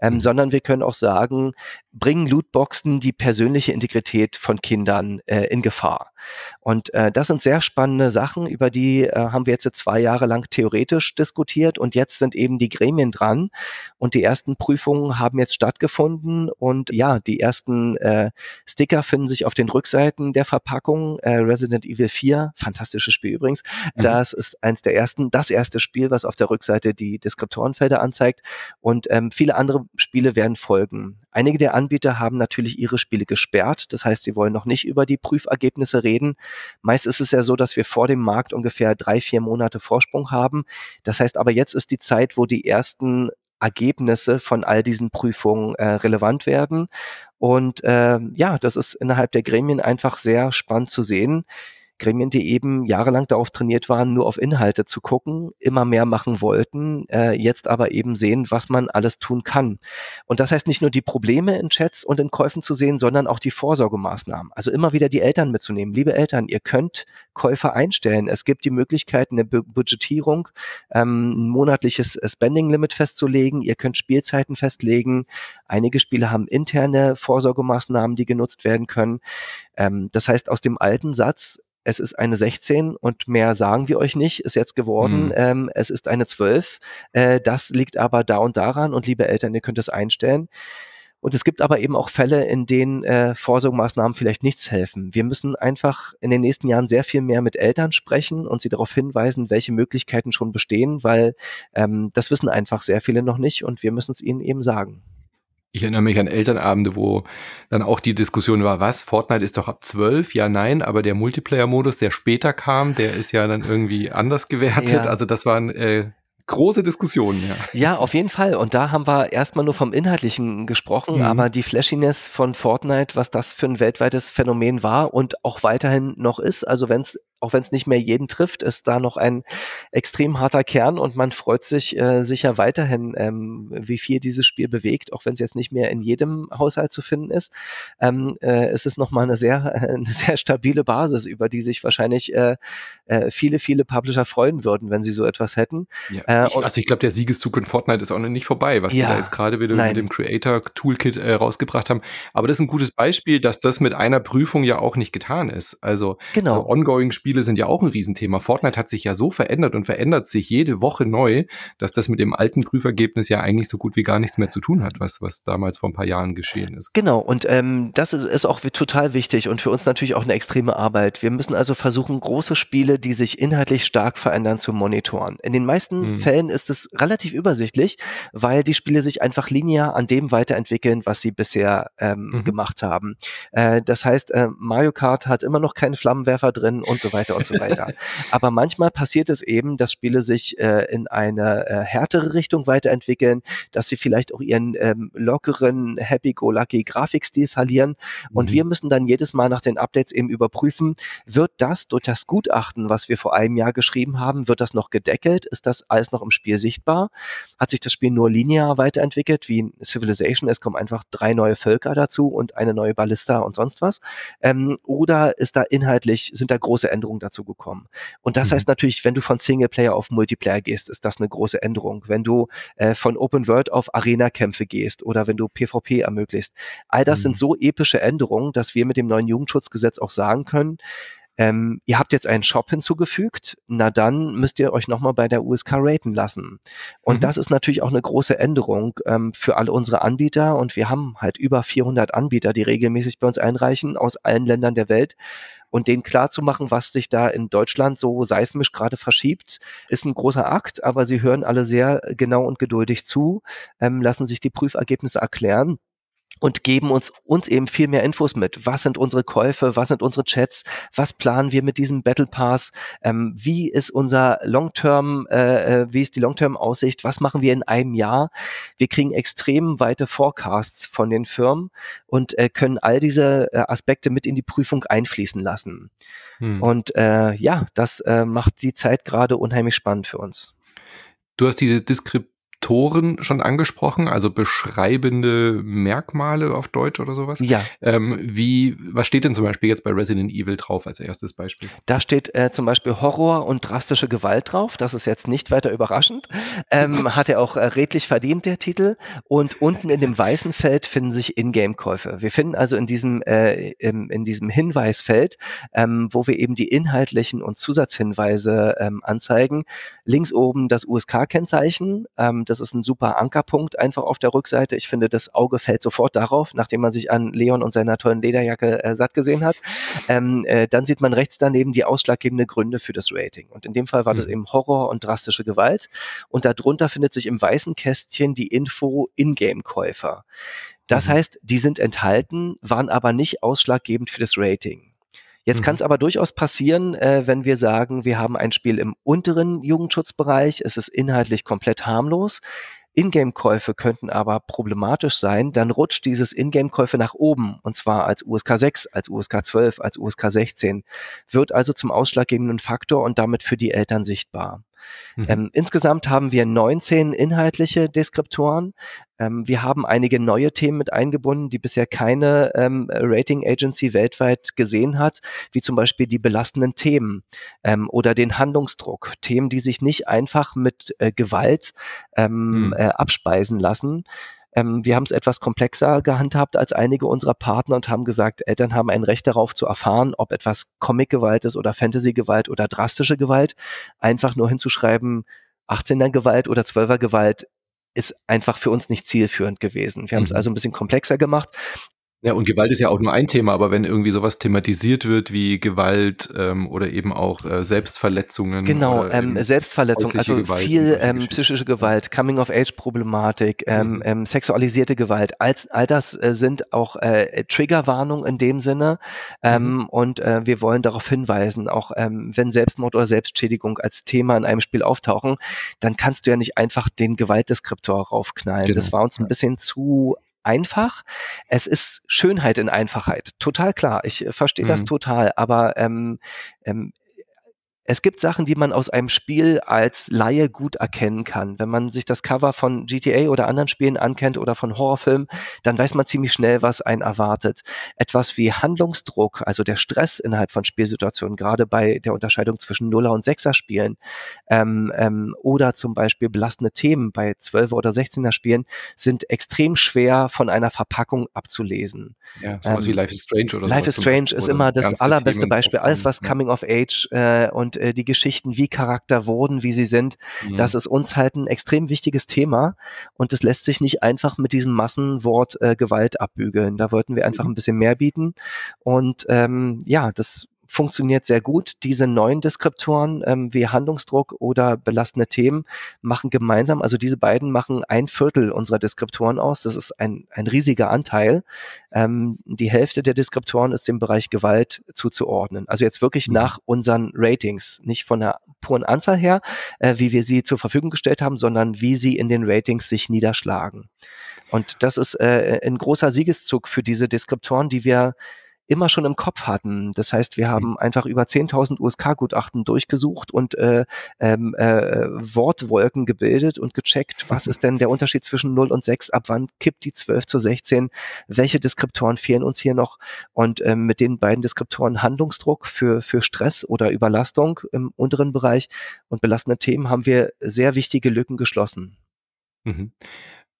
Speaker 2: ähm, mhm. sondern wir können auch sagen, bringen Lootboxen die persönliche Integrität von Kindern äh, in Gefahr. Und äh, das sind sehr spannende Sachen, über die äh, haben wir jetzt zwei Jahre lang theoretisch diskutiert und jetzt sind eben die Gremien dran und die ersten Prüfungen haben jetzt stattgefunden und ja, die ersten äh, Sticker finden sich auf den Rückseiten der Verpackung. Äh, Resident Evil 4, fantastisches Spiel übrigens, mhm. das ist eins der ersten, das erste Spiel, was auf der Rückseite die Deskriptorenfelder anzeigt und ähm, viele andere Spiele werden folgen. Einige der Anbieter haben natürlich ihre Spiele gesperrt. Das heißt, sie wollen noch nicht über die Prüfergebnisse reden. Meist ist es ja so, dass wir vor dem Markt ungefähr drei, vier Monate Vorsprung haben. Das heißt aber, jetzt ist die Zeit, wo die ersten Ergebnisse von all diesen Prüfungen äh, relevant werden. Und äh, ja, das ist innerhalb der Gremien einfach sehr spannend zu sehen, Gremien, die eben jahrelang darauf trainiert waren, nur auf Inhalte zu gucken, immer mehr machen wollten, äh, jetzt aber eben sehen, was man alles tun kann. Und das heißt nicht nur die Probleme in Chats und in Käufen zu sehen, sondern auch die Vorsorgemaßnahmen. Also immer wieder die Eltern mitzunehmen. Liebe Eltern, ihr könnt Käufer einstellen. Es gibt die Möglichkeit, eine Bu Budgetierung, ähm, ein monatliches Spending Limit festzulegen. Ihr könnt Spielzeiten festlegen. Einige Spiele haben interne Vorsorgemaßnahmen, die genutzt werden können. Ähm, das heißt, aus dem alten Satz, es ist eine 16 und mehr sagen wir euch nicht, ist jetzt geworden, mhm. ähm, es ist eine 12. Äh, das liegt aber da und daran und liebe Eltern, ihr könnt es einstellen. Und es gibt aber eben auch Fälle, in denen äh, Vorsorgemaßnahmen vielleicht nichts helfen. Wir müssen einfach in den nächsten Jahren sehr viel mehr mit Eltern sprechen und sie darauf hinweisen, welche Möglichkeiten schon bestehen, weil ähm, das wissen einfach sehr viele noch nicht und wir müssen es ihnen eben sagen.
Speaker 1: Ich erinnere mich an Elternabende, wo dann auch die Diskussion war, was, Fortnite ist doch ab 12? Ja, nein, aber der Multiplayer-Modus, der später kam, der ist ja dann irgendwie anders gewertet. Ja. Also das waren äh, große Diskussionen, ja.
Speaker 2: Ja, auf jeden Fall. Und da haben wir erstmal nur vom Inhaltlichen gesprochen, mhm. aber die Flashiness von Fortnite, was das für ein weltweites Phänomen war und auch weiterhin noch ist, also wenn es auch wenn es nicht mehr jeden trifft, ist da noch ein extrem harter Kern und man freut sich äh, sicher weiterhin, ähm, wie viel dieses Spiel bewegt, auch wenn es jetzt nicht mehr in jedem Haushalt zu finden ist. Ähm, äh, es ist nochmal eine sehr, eine sehr stabile Basis, über die sich wahrscheinlich äh, äh, viele, viele Publisher freuen würden, wenn sie so etwas hätten.
Speaker 1: Ja, äh, ich, also ich glaube, der Siegeszug in Fortnite ist auch noch nicht vorbei, was ja, die da jetzt gerade wieder nein. mit dem Creator Toolkit äh, rausgebracht haben. Aber das ist ein gutes Beispiel, dass das mit einer Prüfung ja auch nicht getan ist. Also genau. Äh, Ongoing-Spiel Spiele sind ja auch ein Riesenthema. Fortnite hat sich ja so verändert und verändert sich jede Woche neu, dass das mit dem alten Prüfergebnis ja eigentlich so gut wie gar nichts mehr zu tun hat, was, was damals vor ein paar Jahren geschehen ist.
Speaker 2: Genau, und ähm, das ist, ist auch total wichtig und für uns natürlich auch eine extreme Arbeit. Wir müssen also versuchen, große Spiele, die sich inhaltlich stark verändern, zu monitoren. In den meisten mhm. Fällen ist es relativ übersichtlich, weil die Spiele sich einfach linear an dem weiterentwickeln, was sie bisher ähm, mhm. gemacht haben. Äh, das heißt, äh, Mario Kart hat immer noch keinen Flammenwerfer drin und so weiter weiter und so weiter. Aber manchmal passiert es eben, dass Spiele sich äh, in eine äh, härtere Richtung weiterentwickeln, dass sie vielleicht auch ihren ähm, lockeren, happy-go-lucky Grafikstil verlieren. Und mhm. wir müssen dann jedes Mal nach den Updates eben überprüfen, wird das durch das Gutachten, was wir vor einem Jahr geschrieben haben, wird das noch gedeckelt? Ist das alles noch im Spiel sichtbar? Hat sich das Spiel nur linear weiterentwickelt, wie in Civilization? Es kommen einfach drei neue Völker dazu und eine neue Ballista und sonst was. Ähm, oder ist da inhaltlich, sind da große Änderungen Änderung dazu gekommen. Und das mhm. heißt natürlich, wenn du von Singleplayer auf Multiplayer gehst, ist das eine große Änderung. Wenn du äh, von Open World auf Arena-Kämpfe gehst oder wenn du PvP ermöglicht, all das mhm. sind so epische Änderungen, dass wir mit dem neuen Jugendschutzgesetz auch sagen können, ähm, ihr habt jetzt einen Shop hinzugefügt, na dann müsst ihr euch nochmal bei der USK raten lassen. Und mhm. das ist natürlich auch eine große Änderung ähm, für alle unsere Anbieter und wir haben halt über 400 Anbieter, die regelmäßig bei uns einreichen aus allen Ländern der Welt und denen klar zu machen, was sich da in Deutschland so seismisch gerade verschiebt, ist ein großer Akt, aber sie hören alle sehr genau und geduldig zu, ähm, lassen sich die Prüfergebnisse erklären und geben uns, uns eben viel mehr Infos mit. Was sind unsere Käufe? Was sind unsere Chats? Was planen wir mit diesem Battle Pass? Ähm, wie ist unser Long-Term, äh, äh, wie ist die Long-Term-Aussicht? Was machen wir in einem Jahr? Wir kriegen extrem weite Forecasts von den Firmen und äh, können all diese äh, Aspekte mit in die Prüfung einfließen lassen. Hm. Und äh, ja, das äh, macht die Zeit gerade unheimlich spannend für uns.
Speaker 1: Du hast diese Diskrip Deskriptoren schon angesprochen, also beschreibende Merkmale auf Deutsch oder sowas.
Speaker 2: Ja.
Speaker 1: Ähm, wie, was steht denn zum Beispiel jetzt bei Resident Evil drauf als erstes Beispiel?
Speaker 2: Da steht äh, zum Beispiel Horror und drastische Gewalt drauf. Das ist jetzt nicht weiter überraschend. Ähm, hat er auch äh, redlich verdient, der Titel. Und unten in dem weißen Feld finden sich Ingame-Käufe. Wir finden also in diesem, äh, im, in diesem Hinweisfeld, ähm, wo wir eben die inhaltlichen und Zusatzhinweise ähm, anzeigen, links oben das USK-Kennzeichen. Ähm, das ist ein super Ankerpunkt einfach auf der Rückseite. Ich finde, das Auge fällt sofort darauf, nachdem man sich an Leon und seiner tollen Lederjacke äh, satt gesehen hat. Ähm, äh, dann sieht man rechts daneben die ausschlaggebende Gründe für das Rating. Und in dem Fall war mhm. das eben Horror und drastische Gewalt. Und darunter findet sich im weißen Kästchen die Info Ingame-Käufer. Das mhm. heißt, die sind enthalten, waren aber nicht ausschlaggebend für das Rating. Jetzt mhm. kann es aber durchaus passieren, äh, wenn wir sagen, wir haben ein Spiel im unteren Jugendschutzbereich, es ist inhaltlich komplett harmlos. Ingame-Käufe könnten aber problematisch sein, dann rutscht dieses Ingame-Käufe nach oben, und zwar als USK 6, als USK 12, als USK 16, wird also zum ausschlaggebenden Faktor und damit für die Eltern sichtbar. Mhm. Ähm, insgesamt haben wir 19 inhaltliche Deskriptoren. Ähm, wir haben einige neue Themen mit eingebunden, die bisher keine ähm, Rating Agency weltweit gesehen hat, wie zum Beispiel die belastenden Themen ähm, oder den Handlungsdruck. Themen, die sich nicht einfach mit äh, Gewalt ähm, mhm. äh, abspeisen lassen. Ähm, wir haben es etwas komplexer gehandhabt als einige unserer Partner und haben gesagt, Eltern haben ein Recht darauf zu erfahren, ob etwas Comic-Gewalt ist oder Fantasy-Gewalt oder drastische Gewalt. Einfach nur hinzuschreiben, 18er Gewalt oder 12er Gewalt ist einfach für uns nicht zielführend gewesen. Wir haben es mhm. also ein bisschen komplexer gemacht.
Speaker 1: Ja, und Gewalt ist ja auch nur ein Thema, aber wenn irgendwie sowas thematisiert wird wie Gewalt ähm, oder eben auch äh, Selbstverletzungen.
Speaker 2: Genau, ähm, Selbstverletzung, also Gewalt viel ähm, psychische Gewalt, Coming-of-Age-Problematik, ähm, mhm. ähm, sexualisierte Gewalt, all, all das äh, sind auch äh, Triggerwarnungen in dem Sinne. Ähm, mhm. Und äh, wir wollen darauf hinweisen, auch ähm, wenn Selbstmord oder Selbstschädigung als Thema in einem Spiel auftauchen, dann kannst du ja nicht einfach den Gewaltdeskriptor raufknallen. Genau. Das war uns ein bisschen zu einfach. Es ist Schönheit in Einfachheit. Total klar. Ich äh, verstehe mhm. das total. Aber ähm, ähm, es gibt Sachen, die man aus einem Spiel als Laie gut erkennen kann. Wenn man sich das Cover von GTA oder anderen Spielen ankennt oder von Horrorfilmen, dann weiß man ziemlich schnell, was einen erwartet. Etwas wie Handlungsdruck, also der Stress innerhalb von Spielsituationen, gerade bei der Unterscheidung zwischen Nuller und Sechser Spielen, ähm, ähm, oder zum Beispiel belastende Themen bei Zwölfer oder Sechzehner Spielen, sind extrem schwer von einer Verpackung abzulesen.
Speaker 1: Ja, sowas ähm, wie Life is Strange oder
Speaker 2: Life is Strange ist immer das allerbeste Beispiel. Alles, was Coming of Age äh, und und äh, die Geschichten, wie Charakter wurden, wie sie sind, mhm. das ist uns halt ein extrem wichtiges Thema und es lässt sich nicht einfach mit diesem Massenwort äh, Gewalt abbügeln. Da wollten wir einfach mhm. ein bisschen mehr bieten und ähm, ja, das funktioniert sehr gut. Diese neuen Deskriptoren ähm, wie Handlungsdruck oder belastende Themen machen gemeinsam, also diese beiden machen ein Viertel unserer Deskriptoren aus. Das ist ein, ein riesiger Anteil. Ähm, die Hälfte der Deskriptoren ist dem Bereich Gewalt zuzuordnen. Also jetzt wirklich mhm. nach unseren Ratings, nicht von der puren Anzahl her, äh, wie wir sie zur Verfügung gestellt haben, sondern wie sie in den Ratings sich niederschlagen. Und das ist äh, ein großer Siegeszug für diese Deskriptoren, die wir immer schon im Kopf hatten. Das heißt, wir haben mhm. einfach über 10.000 USK-Gutachten durchgesucht und äh, ähm, äh, Wortwolken gebildet und gecheckt, was ist denn der Unterschied zwischen 0 und 6, ab wann kippt die 12 zu 16, welche Deskriptoren fehlen uns hier noch und ähm, mit den beiden Deskriptoren Handlungsdruck für, für Stress oder Überlastung im unteren Bereich und belastende Themen haben wir sehr wichtige Lücken geschlossen.
Speaker 1: Mhm.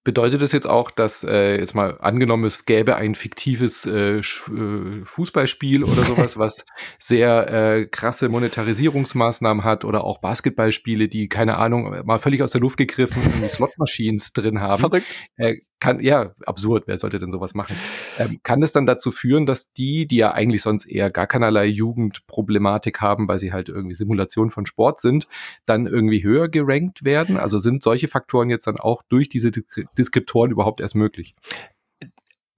Speaker 1: Bedeutet das jetzt auch, dass äh, jetzt mal angenommen, es gäbe ein fiktives äh, äh Fußballspiel oder sowas, was sehr äh, krasse Monetarisierungsmaßnahmen hat oder auch Basketballspiele, die, keine Ahnung, mal völlig aus der Luft gegriffen, Slot-Machines drin haben. Verrückt. Äh, kann, ja, absurd, wer sollte denn sowas machen? Ähm, kann es dann dazu führen, dass die, die ja eigentlich sonst eher gar keinerlei Jugendproblematik haben, weil sie halt irgendwie Simulation von Sport sind, dann irgendwie höher gerankt werden? Also sind solche Faktoren jetzt dann auch durch diese Deskriptoren überhaupt erst möglich?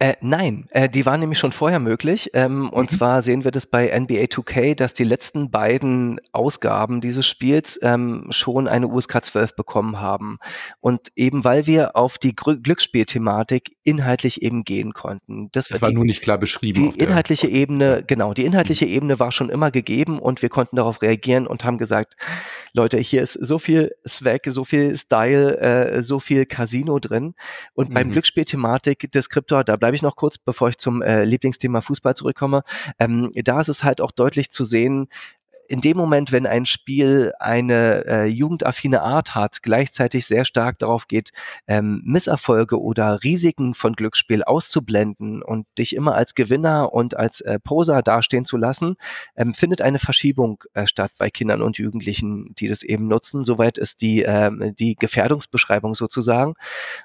Speaker 2: Äh, nein, äh, die waren nämlich schon vorher möglich. Ähm, mhm. Und zwar sehen wir das bei NBA 2K, dass die letzten beiden Ausgaben dieses Spiels ähm, schon eine USK 12 bekommen haben. Und eben weil wir auf die Gr Glücksspielthematik inhaltlich eben gehen konnten.
Speaker 1: Das, das war die, nur nicht klar beschrieben.
Speaker 2: Die inhaltliche Ebene, genau, die inhaltliche mhm. Ebene war schon immer gegeben und wir konnten darauf reagieren und haben gesagt, Leute, hier ist so viel Swag, so viel Style, äh, so viel Casino drin. Und mhm. beim Glücksspielthematik Deskriptor, da bleibe ich noch kurz, bevor ich zum äh, Lieblingsthema Fußball zurückkomme. Ähm, da ist es halt auch deutlich zu sehen, in dem Moment, wenn ein Spiel eine äh, jugendaffine Art hat, gleichzeitig sehr stark darauf geht, ähm, Misserfolge oder Risiken von Glücksspiel auszublenden und dich immer als Gewinner und als äh, Poser dastehen zu lassen, ähm, findet eine Verschiebung äh, statt bei Kindern und Jugendlichen, die das eben nutzen. Soweit ist die, äh, die Gefährdungsbeschreibung sozusagen.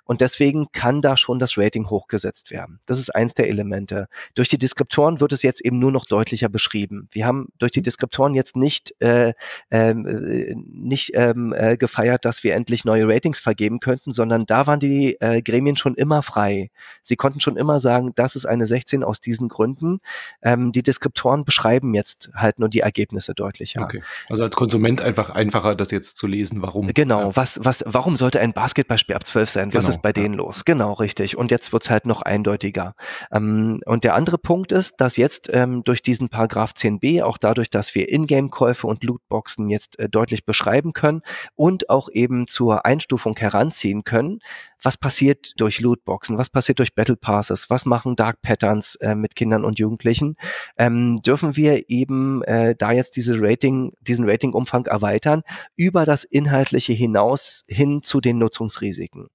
Speaker 2: Und deswegen kann da schon das Rating hochgesetzt werden. Das ist eins der Elemente. Durch die Deskriptoren wird es jetzt eben nur noch deutlicher beschrieben. Wir haben durch die Deskriptoren jetzt jetzt nicht, äh, ähm, äh, nicht ähm, äh, gefeiert, dass wir endlich neue Ratings vergeben könnten, sondern da waren die äh, Gremien schon immer frei. Sie konnten schon immer sagen, das ist eine 16 aus diesen Gründen. Ähm, die Deskriptoren beschreiben jetzt halt nur die Ergebnisse deutlicher. Okay.
Speaker 1: Also als Konsument einfach einfacher, das jetzt zu lesen, warum.
Speaker 2: Genau, ja. was, was, warum sollte ein Basketballspiel ab 12 sein? Was genau. ist bei denen ja. los? Genau, richtig. Und jetzt wird's halt noch eindeutiger. Ähm, und der andere Punkt ist, dass jetzt ähm, durch diesen Paragraph 10b, auch dadurch, dass wir Ingame Ingame-Käufe und Lootboxen jetzt äh, deutlich beschreiben können und auch eben zur Einstufung heranziehen können, was passiert durch Lootboxen, was passiert durch Battle Passes, was machen Dark Patterns äh, mit Kindern und Jugendlichen, ähm, dürfen wir eben äh, da jetzt diese Rating, diesen Ratingumfang erweitern über das Inhaltliche hinaus hin zu den Nutzungsrisiken.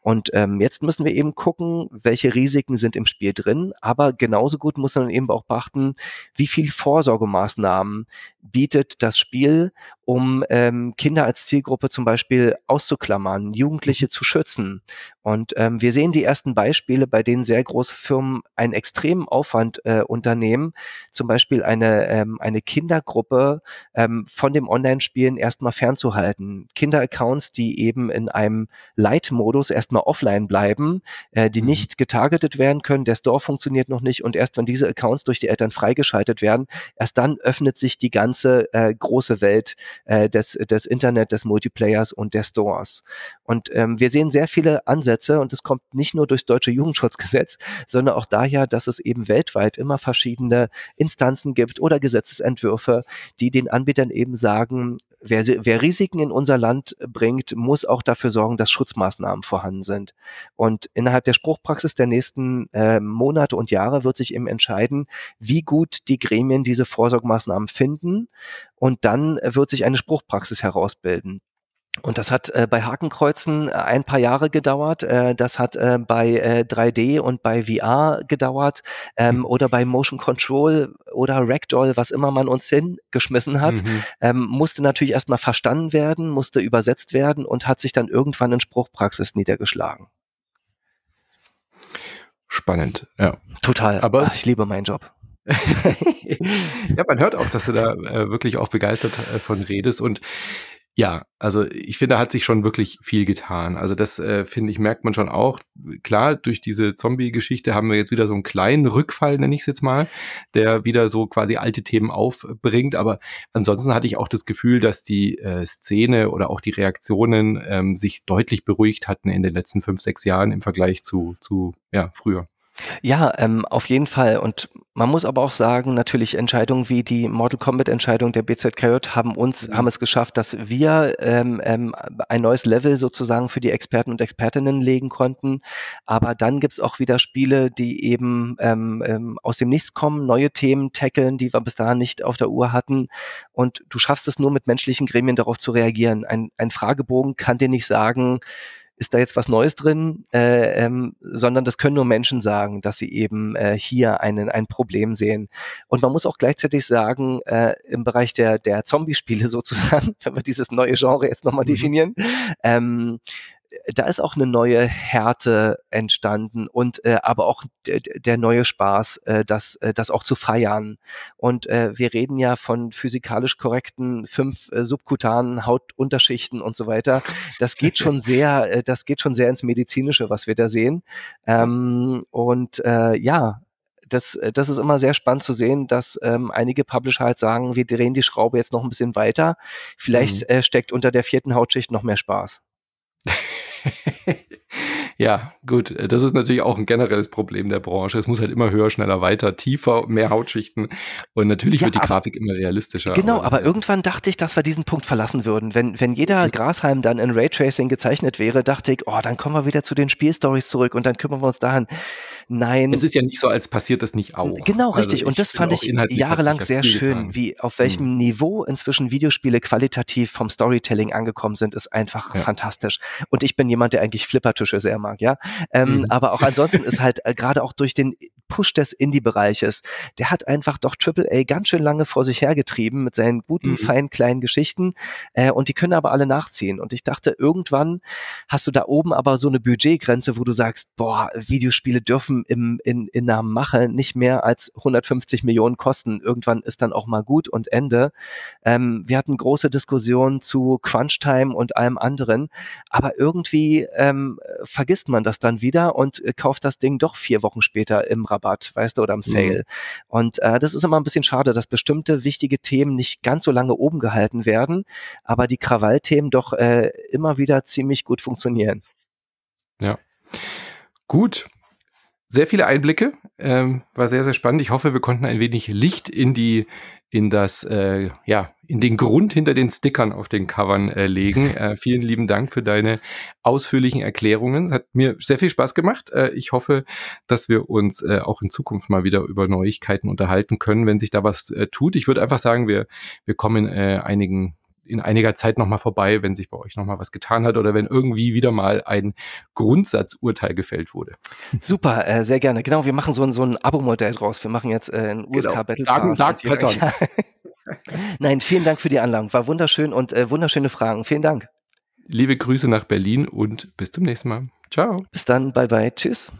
Speaker 2: Und ähm, jetzt müssen wir eben gucken, welche Risiken sind im Spiel drin, aber genauso gut muss man eben auch beachten, wie viel Vorsorgemaßnahmen bietet das Spiel, um ähm, Kinder als Zielgruppe zum Beispiel auszuklammern, Jugendliche zu schützen. Und ähm, wir sehen die ersten Beispiele, bei denen sehr große Firmen einen extremen Aufwand äh, unternehmen, zum Beispiel eine, ähm, eine Kindergruppe ähm, von dem Online-Spielen erstmal fernzuhalten. Kinderaccounts, die eben in einem Light-Modus erstmal offline bleiben, äh, die mhm. nicht getargetet werden können, der Store funktioniert noch nicht und erst wenn diese Accounts durch die Eltern freigeschaltet werden, erst dann öffnet sich die ganze äh, große Welt äh, des, des Internet, des Multiplayers und der Stores. Und ähm, wir sehen sehr viele Ansätze und es kommt nicht nur durchs deutsche Jugendschutzgesetz, sondern auch daher, dass es eben weltweit immer verschiedene Instanzen gibt oder Gesetzesentwürfe, die den Anbietern eben sagen, wer, wer Risiken in unser Land bringt, muss auch dafür sorgen, dass Schutzmaßnahmen vorhanden sind. Und innerhalb der Spruchpraxis der nächsten äh, Monate und Jahre wird sich eben entscheiden, wie gut die Gremien diese Vorsorgemaßnahmen finden. Und dann wird sich eine Spruchpraxis herausbilden. Und das hat äh, bei Hakenkreuzen äh, ein paar Jahre gedauert. Äh, das hat äh, bei äh, 3D und bei VR gedauert ähm, mhm. oder bei Motion Control oder Ragdoll, was immer man uns hingeschmissen hat, mhm. ähm, musste natürlich erstmal verstanden werden, musste übersetzt werden und hat sich dann irgendwann in Spruchpraxis niedergeschlagen.
Speaker 1: Spannend, ja.
Speaker 2: Total. Aber Ach, ich liebe meinen Job.
Speaker 1: ja, man hört auch, dass du da äh, wirklich auch begeistert äh, von redest und ja, also ich finde, da hat sich schon wirklich viel getan. Also das äh, finde ich, merkt man schon auch. Klar, durch diese Zombie-Geschichte haben wir jetzt wieder so einen kleinen Rückfall, nenne ich es jetzt mal, der wieder so quasi alte Themen aufbringt. Aber ansonsten hatte ich auch das Gefühl, dass die äh, Szene oder auch die Reaktionen ähm, sich deutlich beruhigt hatten in den letzten fünf, sechs Jahren im Vergleich zu, zu ja, früher.
Speaker 2: Ja, ähm, auf jeden Fall. Und man muss aber auch sagen, natürlich Entscheidungen wie die Mortal Kombat Entscheidung der BZKJ haben uns, mhm. haben es geschafft, dass wir ähm, ähm, ein neues Level sozusagen für die Experten und Expertinnen legen konnten. Aber dann gibt's auch wieder Spiele, die eben ähm, ähm, aus dem Nichts kommen, neue Themen tackeln, die wir bis dahin nicht auf der Uhr hatten. Und du schaffst es nur mit menschlichen Gremien darauf zu reagieren. Ein, ein Fragebogen kann dir nicht sagen, ist da jetzt was Neues drin, äh, ähm, sondern das können nur Menschen sagen, dass sie eben äh, hier einen, ein Problem sehen. Und man muss auch gleichzeitig sagen, äh, im Bereich der, der Zombie-Spiele sozusagen, wenn wir dieses neue Genre jetzt nochmal mhm. definieren, ähm, da ist auch eine neue Härte entstanden und äh, aber auch der neue Spaß, äh, das, äh, das auch zu feiern. Und äh, wir reden ja von physikalisch korrekten fünf äh, subkutanen Hautunterschichten und so weiter. Das geht schon sehr, äh, das geht schon sehr ins Medizinische, was wir da sehen. Ähm, und äh, ja, das, das ist immer sehr spannend zu sehen, dass ähm, einige Publisher halt sagen, wir drehen die Schraube jetzt noch ein bisschen weiter. Vielleicht mhm. äh, steckt unter der vierten Hautschicht noch mehr Spaß.
Speaker 1: Ja, gut. Das ist natürlich auch ein generelles Problem der Branche. Es muss halt immer höher, schneller, weiter, tiefer, mehr Hautschichten. Und natürlich ja, wird die aber, Grafik immer realistischer.
Speaker 2: Genau, aber, aber irgendwann dachte ich, dass wir diesen Punkt verlassen würden. Wenn, wenn jeder Grashalm dann in Raytracing gezeichnet wäre, dachte ich, oh, dann kommen wir wieder zu den Spielstories zurück und dann kümmern wir uns daran. Nein.
Speaker 1: Es ist ja nicht so, als passiert das nicht auch.
Speaker 2: Genau, also richtig. Und das fand ich jahrelang sehr schön, wie auf welchem hm. Niveau inzwischen Videospiele qualitativ vom Storytelling angekommen sind, ist einfach ja. fantastisch. Und ich bin jemand, der eigentlich Flippertische sehr mag, ja. Ähm, mhm. Aber auch ansonsten ist halt äh, gerade auch durch den Push des Indie-Bereiches, der hat einfach doch AAA ganz schön lange vor sich hergetrieben mit seinen guten, mhm. feinen, kleinen Geschichten. Äh, und die können aber alle nachziehen. Und ich dachte, irgendwann hast du da oben aber so eine Budgetgrenze, wo du sagst, boah, Videospiele dürfen im, in, in einer Mache nicht mehr als 150 Millionen kosten. Irgendwann ist dann auch mal gut und Ende. Ähm, wir hatten große Diskussionen zu Crunch-Time und allem anderen. Aber irgendwie ähm, vergisst man das dann wieder und äh, kauft das Ding doch vier Wochen später im Rabatt, weißt du, oder im mhm. Sale. Mhm. Und äh, das ist immer ein bisschen schade, dass bestimmte wichtige Themen nicht ganz so lange oben gehalten werden, aber die Krawallthemen doch äh, immer wieder ziemlich gut funktionieren.
Speaker 1: Ja. Gut, sehr viele Einblicke, ähm, war sehr, sehr spannend. Ich hoffe, wir konnten ein wenig Licht in die, in das, äh, ja, in den Grund hinter den Stickern auf den Covern äh, legen. Äh, vielen lieben Dank für deine ausführlichen Erklärungen. Hat mir sehr viel Spaß gemacht. Äh, ich hoffe, dass wir uns äh, auch in Zukunft mal wieder über Neuigkeiten unterhalten können, wenn sich da was äh, tut. Ich würde einfach sagen, wir, wir kommen äh, einigen in einiger Zeit nochmal vorbei, wenn sich bei euch nochmal was getan hat oder wenn irgendwie wieder mal ein Grundsatzurteil gefällt wurde.
Speaker 2: Super, äh, sehr gerne. Genau, wir machen so ein, so ein Abo-Modell draus. Wir machen jetzt äh, ein USK genau.
Speaker 1: Dark, Dark.
Speaker 2: Nein, vielen Dank für die Anlagen. War wunderschön und äh, wunderschöne Fragen. Vielen Dank.
Speaker 1: Liebe Grüße nach Berlin und bis zum nächsten Mal. Ciao.
Speaker 2: Bis dann. Bye bye. Tschüss.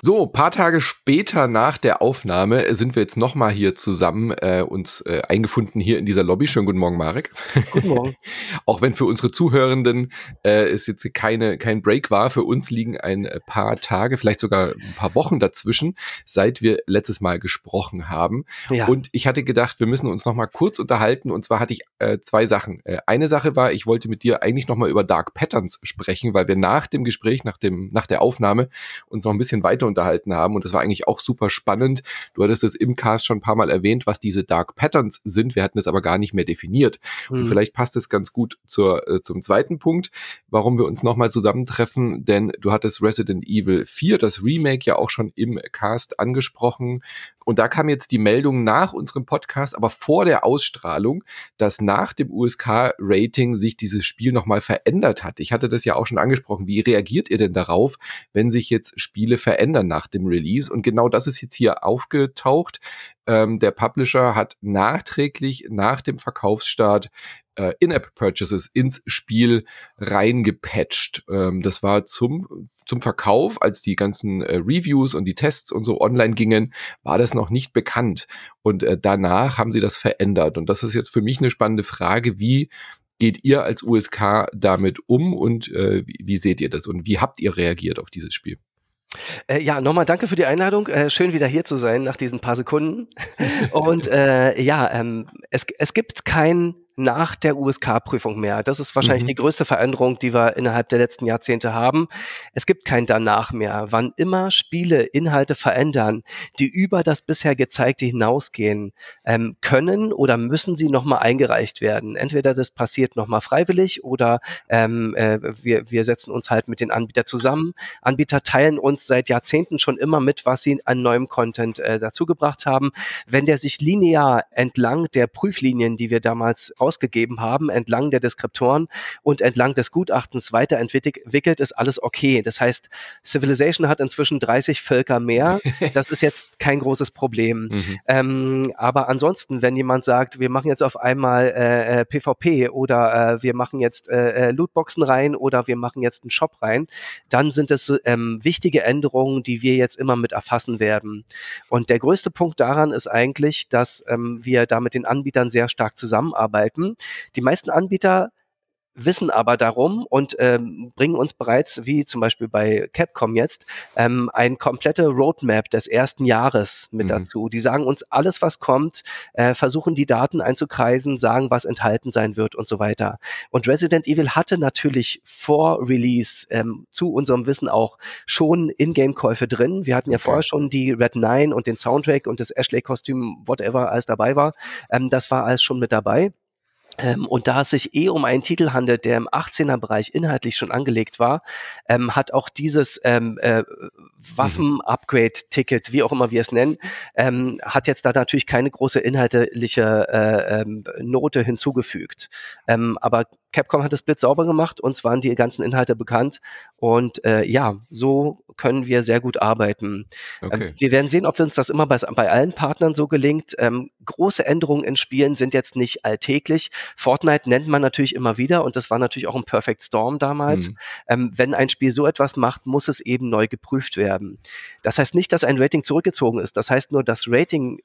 Speaker 1: So, paar Tage später nach der Aufnahme sind wir jetzt nochmal hier zusammen äh, uns äh, eingefunden hier in dieser Lobby. Schönen guten Morgen, Marek.
Speaker 2: Guten Morgen.
Speaker 1: Auch wenn für unsere Zuhörenden äh, es jetzt keine, kein Break war, für uns liegen ein äh, paar Tage, vielleicht sogar ein paar Wochen dazwischen, seit wir letztes Mal gesprochen haben. Ja. Und ich hatte gedacht, wir müssen uns nochmal kurz unterhalten. Und zwar hatte ich äh, zwei Sachen. Äh, eine Sache war, ich wollte mit dir eigentlich nochmal über Dark Patterns sprechen, weil wir nach dem Gespräch, nach, dem, nach der Aufnahme uns noch ein bisschen weiter unterhalten haben. Und das war eigentlich auch super spannend. Du hattest es im Cast schon ein paar Mal erwähnt, was diese Dark Patterns sind. Wir hatten es aber gar nicht mehr definiert. Mhm. Und vielleicht passt es ganz gut zur, äh, zum zweiten Punkt, warum wir uns nochmal zusammentreffen. Denn du hattest Resident Evil 4, das Remake, ja auch schon im Cast angesprochen. Und da kam jetzt die Meldung nach unserem Podcast, aber vor der Ausstrahlung, dass nach dem USK-Rating sich dieses Spiel nochmal verändert hat. Ich hatte das ja auch schon angesprochen. Wie reagiert ihr denn darauf, wenn sich jetzt Spiele verändern nach dem Release? Und genau das ist jetzt hier aufgetaucht. Ähm, der Publisher hat nachträglich nach dem Verkaufsstart äh, In-App-Purchases ins Spiel reingepatcht. Ähm, das war zum, zum Verkauf, als die ganzen äh, Reviews und die Tests und so online gingen, war das noch nicht bekannt. Und äh, danach haben sie das verändert. Und das ist jetzt für mich eine spannende Frage, wie geht ihr als USK damit um und äh, wie, wie seht ihr das und wie habt ihr reagiert auf dieses Spiel?
Speaker 2: Äh, ja, nochmal danke für die Einladung. Äh, schön wieder hier zu sein nach diesen paar Sekunden. Und äh, ja, ähm, es, es gibt kein nach der USK-Prüfung mehr. Das ist wahrscheinlich mhm. die größte Veränderung, die wir innerhalb der letzten Jahrzehnte haben. Es gibt kein danach mehr. Wann immer Spiele Inhalte verändern, die über das bisher gezeigte hinausgehen, ähm, können oder müssen sie nochmal eingereicht werden. Entweder das passiert nochmal freiwillig oder ähm, äh, wir, wir setzen uns halt mit den Anbietern zusammen. Anbieter teilen uns seit Jahrzehnten schon immer mit, was sie an neuem Content äh, dazugebracht haben. Wenn der sich linear entlang der Prüflinien, die wir damals ausgegeben haben, entlang der Deskriptoren und entlang des Gutachtens weiterentwickelt, ist alles okay. Das heißt, Civilization hat inzwischen 30 Völker mehr. Das ist jetzt kein großes Problem. Mhm. Ähm, aber ansonsten, wenn jemand sagt, wir machen jetzt auf einmal äh, PvP äh, oder äh, wir machen jetzt äh, äh, Lootboxen rein oder wir machen jetzt einen Shop rein, dann sind es ähm, wichtige Änderungen, die wir jetzt immer mit erfassen werden. Und der größte Punkt daran ist eigentlich, dass ähm, wir da mit den Anbietern sehr stark zusammenarbeiten Algorithmen. Die meisten Anbieter wissen aber darum und ähm, bringen uns bereits, wie zum Beispiel bei Capcom jetzt, ähm, ein komplette Roadmap des ersten Jahres mit mhm. dazu. Die sagen uns alles, was kommt, äh, versuchen die Daten einzukreisen, sagen, was enthalten sein wird und so weiter. Und Resident Evil hatte natürlich vor Release ähm, zu unserem Wissen auch schon Ingame-Käufe drin. Wir hatten ja okay. vorher schon die Red 9 und den Soundtrack und das Ashley-Kostüm, whatever, alles dabei war. Ähm, das war alles schon mit dabei. Ähm, und da es sich eh um einen Titel handelt, der im 18er-Bereich inhaltlich schon angelegt war, ähm, hat auch dieses ähm, äh, Waffen-Upgrade-Ticket, wie auch immer wir es nennen, ähm, hat jetzt da natürlich keine große inhaltliche äh, ähm, Note hinzugefügt. Ähm, aber Capcom hat es blitzsauber gemacht, uns waren die ganzen Inhalte bekannt und äh, ja, so können wir sehr gut arbeiten. Ähm, okay. Ähm, wir werden sehen, ob uns das immer bei, bei allen Partnern so gelingt. Ähm, große Änderungen in Spielen sind jetzt nicht alltäglich. Fortnite nennt man natürlich immer wieder und das war natürlich auch ein Perfect Storm damals. Mhm. Ähm, wenn ein Spiel so etwas macht, muss es eben neu geprüft werden. Das heißt nicht, dass ein Rating zurückgezogen ist. Das heißt nur, das Rating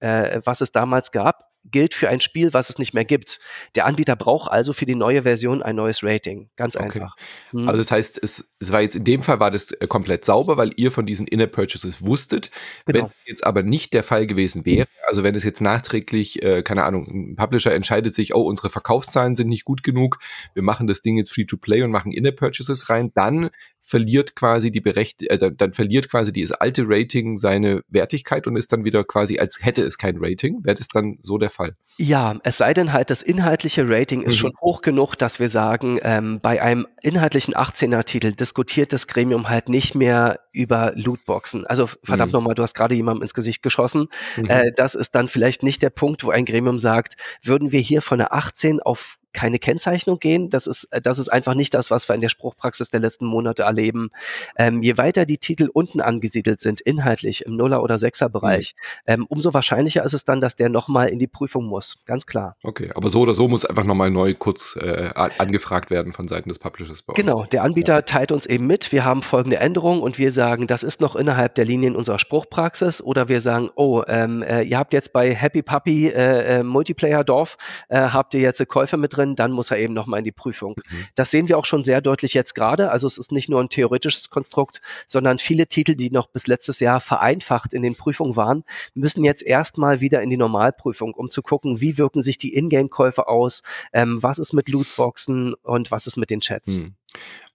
Speaker 2: äh, was es damals gab, gilt für ein Spiel, was es nicht mehr gibt. Der Anbieter braucht also für die neue Version ein neues Rating. Ganz okay. einfach.
Speaker 1: Hm. Also das heißt, es, es, war jetzt in dem Fall war das äh, komplett sauber, weil ihr von diesen Inner Purchases wusstet. Genau. Wenn es jetzt aber nicht der Fall gewesen wäre, also wenn es jetzt nachträglich, äh, keine Ahnung, ein Publisher entscheidet sich, oh, unsere Verkaufszahlen sind nicht gut genug, wir machen das Ding jetzt free to play und machen Inner Purchases rein, dann verliert quasi die Berecht äh, dann, dann verliert quasi dieses alte Rating seine Wertigkeit und ist dann wieder quasi, als hätte es kein Rating. Wäre das dann so der Fall?
Speaker 2: Ja, es sei denn halt, das inhaltliche Rating ist mhm. schon hoch genug, dass wir sagen, ähm, bei einem inhaltlichen 18er-Titel diskutiert das Gremium halt nicht mehr über Lootboxen. Also verdammt mhm. nochmal, du hast gerade jemandem ins Gesicht geschossen. Mhm. Äh, das ist dann vielleicht nicht der Punkt, wo ein Gremium sagt, würden wir hier von einer 18 auf keine Kennzeichnung gehen. Das ist, äh, das ist einfach nicht das, was wir in der Spruchpraxis der letzten Monate erleben. Ähm, je weiter die Titel unten angesiedelt sind, inhaltlich im Nuller- oder Sechser-Bereich, mhm. ähm, umso wahrscheinlicher ist es dann, dass der nochmal in die Prüfung muss. Ganz klar.
Speaker 1: Okay, aber so oder so muss einfach nochmal neu kurz äh, angefragt werden von Seiten des Publishers.
Speaker 2: Genau, der Anbieter ja. teilt uns eben mit, wir haben folgende Änderungen und wir sagen, das ist noch innerhalb der Linien unserer Spruchpraxis oder wir sagen, oh, ähm, äh, ihr habt jetzt bei Happy Puppy äh, äh Multiplayer Dorf, äh, habt ihr jetzt Käufe mit drin, dann muss er eben nochmal in die Prüfung. Mhm. Das sehen wir auch schon sehr deutlich jetzt gerade. Also es ist nicht nur ein theoretisches Konstrukt, sondern viele Titel, die noch bis letztes Jahr vereinfacht in den Prüfungen waren, müssen jetzt erstmal wieder in die Normalprüfung, um zu gucken, wie wirken sich die Ingame-Käufe aus, ähm, was ist mit Lootboxen und was ist mit den Chats. Mhm.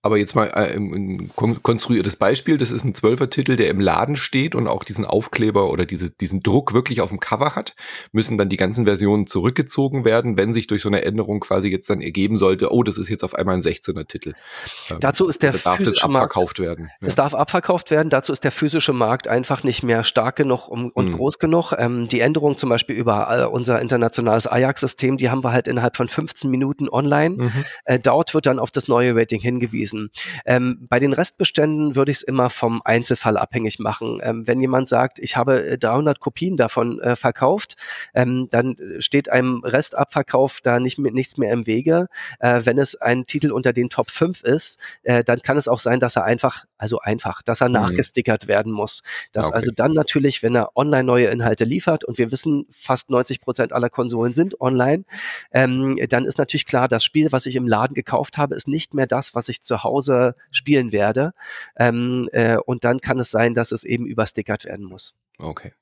Speaker 1: Aber jetzt mal äh, ein konstruiertes Beispiel. Das ist ein Zwölfer-Titel, der im Laden steht und auch diesen Aufkleber oder diese, diesen Druck wirklich auf dem Cover hat. Müssen dann die ganzen Versionen zurückgezogen werden, wenn sich durch so eine Änderung quasi jetzt dann ergeben sollte, oh, das ist jetzt auf einmal ein 16er-Titel.
Speaker 2: Ähm, Dazu ist der
Speaker 1: darf das abverkauft Markt, werden.
Speaker 2: Das ja. darf abverkauft werden. Dazu ist der physische Markt einfach nicht mehr stark genug und, und mhm. groß genug. Ähm, die Änderung zum Beispiel über äh, unser internationales Ajax-System, die haben wir halt innerhalb von 15 Minuten online. Mhm. Äh, dort wird dann auf das neue Rating hingewiesen gewesen. Ähm, bei den Restbeständen würde ich es immer vom Einzelfall abhängig machen. Ähm, wenn jemand sagt, ich habe 300 äh, Kopien davon äh, verkauft, ähm, dann steht einem Restabverkauf da nicht nichts mehr im Wege. Äh, wenn es ein Titel unter den Top 5 ist, äh, dann kann es auch sein, dass er einfach, also einfach, dass er mhm. nachgestickert werden muss. Dass okay. also dann natürlich, wenn er online neue Inhalte liefert und wir wissen, fast 90 Prozent aller Konsolen sind online, ähm, dann ist natürlich klar, das Spiel, was ich im Laden gekauft habe, ist nicht mehr das, was ich zu Hause spielen werde. Ähm, äh, und dann kann es sein, dass es eben überstickert werden muss.
Speaker 1: Okay.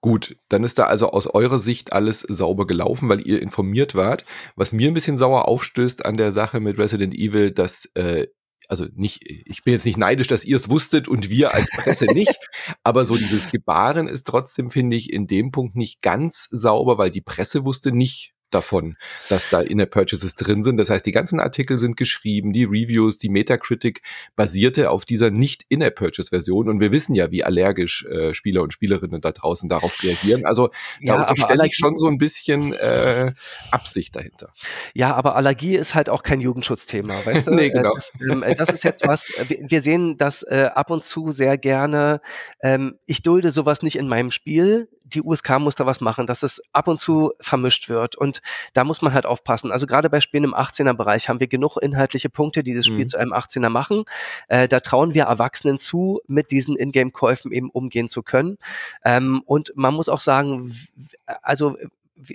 Speaker 1: Gut, dann ist da also aus eurer Sicht alles sauber gelaufen, weil ihr informiert wart. Was mir ein bisschen sauer aufstößt an der Sache mit Resident Evil, dass äh, also nicht, ich bin jetzt nicht neidisch, dass ihr es wusstet und wir als Presse nicht, aber so dieses Gebaren ist trotzdem, finde ich, in dem Punkt nicht ganz sauber, weil die Presse wusste nicht, davon, dass da Inner Purchases drin sind. Das heißt, die ganzen Artikel sind geschrieben, die Reviews, die Metacritic basierte auf dieser nicht Inner Purchase Version und wir wissen ja, wie allergisch äh, Spieler und Spielerinnen da draußen darauf reagieren. Also da ja, unterstelle ich schon so ein bisschen äh, Absicht dahinter.
Speaker 2: Ja, aber Allergie ist halt auch kein Jugendschutzthema, weißt du? nee, äh, genau. Das, ähm, äh, das ist jetzt was, wir, wir sehen das äh, ab und zu sehr gerne. Ähm, ich dulde sowas nicht in meinem Spiel die USK muss da was machen, dass es ab und zu vermischt wird. Und da muss man halt aufpassen. Also gerade bei Spielen im 18er Bereich haben wir genug inhaltliche Punkte, die das Spiel mhm. zu einem 18er machen. Äh, da trauen wir Erwachsenen zu, mit diesen Ingame-Käufen eben umgehen zu können. Ähm, und man muss auch sagen, also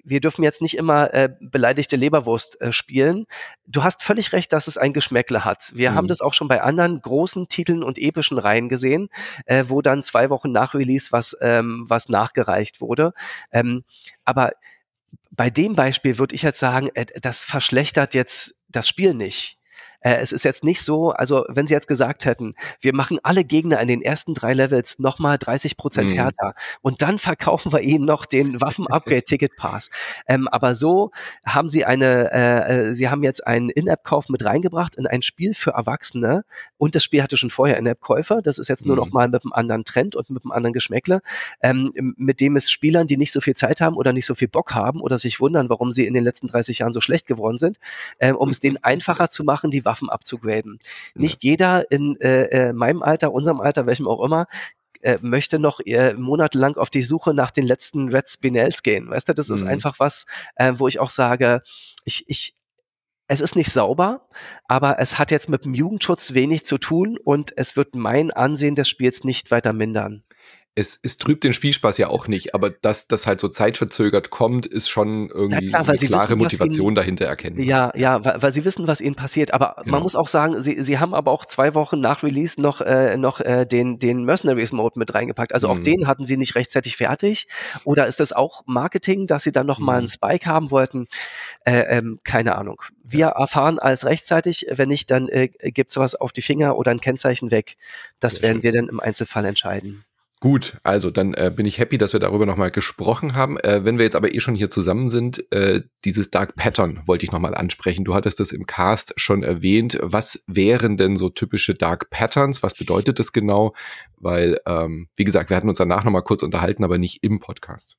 Speaker 2: wir dürfen jetzt nicht immer äh, beleidigte Leberwurst äh, spielen. Du hast völlig recht, dass es ein Geschmäckle hat. Wir mhm. haben das auch schon bei anderen großen Titeln und epischen Reihen gesehen, äh, wo dann zwei Wochen nach Release was, ähm, was nachgereicht wurde. Ähm, aber bei dem Beispiel würde ich jetzt sagen, äh, das verschlechtert jetzt das Spiel nicht. Äh, es ist jetzt nicht so, also wenn sie jetzt gesagt hätten, wir machen alle Gegner in den ersten drei Levels nochmal 30 Prozent mhm. härter und dann verkaufen wir ihnen noch den Waffen-Upgrade-Ticket-Pass. ähm, aber so haben sie eine, äh, äh, sie haben jetzt einen In-App-Kauf mit reingebracht in ein Spiel für Erwachsene und das Spiel hatte schon vorher In-App-Käufer. Das ist jetzt nur mhm. noch mal mit einem anderen Trend und mit einem anderen Geschmäckle, ähm, mit dem es Spielern, die nicht so viel Zeit haben oder nicht so viel Bock haben oder sich wundern, warum sie in den letzten 30 Jahren so schlecht geworden sind, äh, um es denen einfacher zu machen, die Waffen Waffen abzugraden. Ja. Nicht jeder in äh, äh, meinem Alter, unserem Alter, welchem auch immer, äh, möchte noch äh, monatelang auf die Suche nach den letzten Red Spinels gehen. Weißt du, das mhm. ist einfach was, äh, wo ich auch sage, ich, ich, es ist nicht sauber, aber es hat jetzt mit dem Jugendschutz wenig zu tun und es wird mein Ansehen des Spiels nicht weiter mindern
Speaker 1: es, es trübt den Spielspaß ja auch nicht, aber dass das halt so zeitverzögert kommt, ist schon irgendwie klar, eine klare wissen, Motivation ihnen, dahinter erkennen.
Speaker 2: Ja, ja, weil, weil, sie wissen, was ihnen passiert. Aber genau. man muss auch sagen, sie, sie haben aber auch zwei Wochen nach Release noch, äh, noch äh, den, den Mercenaries Mode mit reingepackt. Also mhm. auch den hatten sie nicht rechtzeitig fertig. Oder ist das auch Marketing, dass sie dann noch mhm. mal einen Spike haben wollten? Äh, ähm, keine Ahnung. Wir ja. erfahren alles rechtzeitig. Wenn nicht, dann äh, gibt's was auf die Finger oder ein Kennzeichen weg. Das Sehr werden schön. wir dann im Einzelfall entscheiden.
Speaker 1: Gut, also dann äh, bin ich happy, dass wir darüber nochmal gesprochen haben. Äh, wenn wir jetzt aber eh schon hier zusammen sind, äh, dieses Dark Pattern wollte ich nochmal ansprechen. Du hattest das im Cast schon erwähnt. Was wären denn so typische Dark Patterns? Was bedeutet das genau? Weil, ähm, wie gesagt, wir hatten uns danach nochmal kurz unterhalten, aber nicht im Podcast.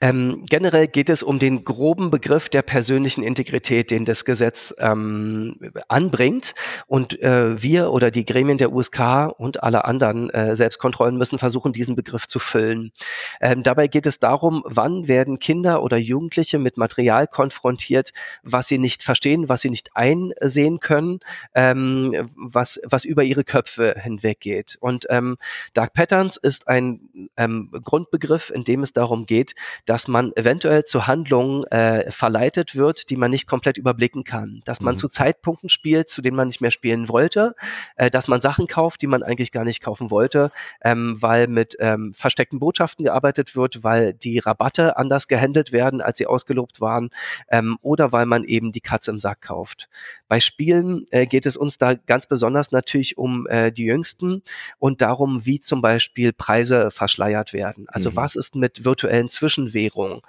Speaker 2: Ähm, generell geht es um den groben Begriff der persönlichen Integrität, den das Gesetz ähm, anbringt. Und äh, wir oder die Gremien der USK und alle anderen äh, Selbstkontrollen müssen versuchen, diesen Begriff zu füllen. Ähm, dabei geht es darum, wann werden Kinder oder Jugendliche mit Material konfrontiert, was sie nicht verstehen, was sie nicht einsehen können, ähm, was, was über ihre Köpfe hinweggeht. Und ähm, Dark Patterns ist ein ähm, Grundbegriff, in dem es darum geht, dass man eventuell zu Handlungen äh, verleitet wird, die man nicht komplett überblicken kann. Dass man mhm. zu Zeitpunkten spielt, zu denen man nicht mehr spielen wollte, äh, dass man Sachen kauft, die man eigentlich gar nicht kaufen wollte, ähm, weil mit ähm, versteckten Botschaften gearbeitet wird, weil die Rabatte anders gehandelt werden, als sie ausgelobt waren, ähm, oder weil man eben die Katze im Sack kauft. Bei Spielen äh, geht es uns da ganz besonders natürlich um äh, die Jüngsten und darum, wie zum Beispiel Preise verschleiert werden. Also mhm. was ist mit virtuellen Zwischenwährungen.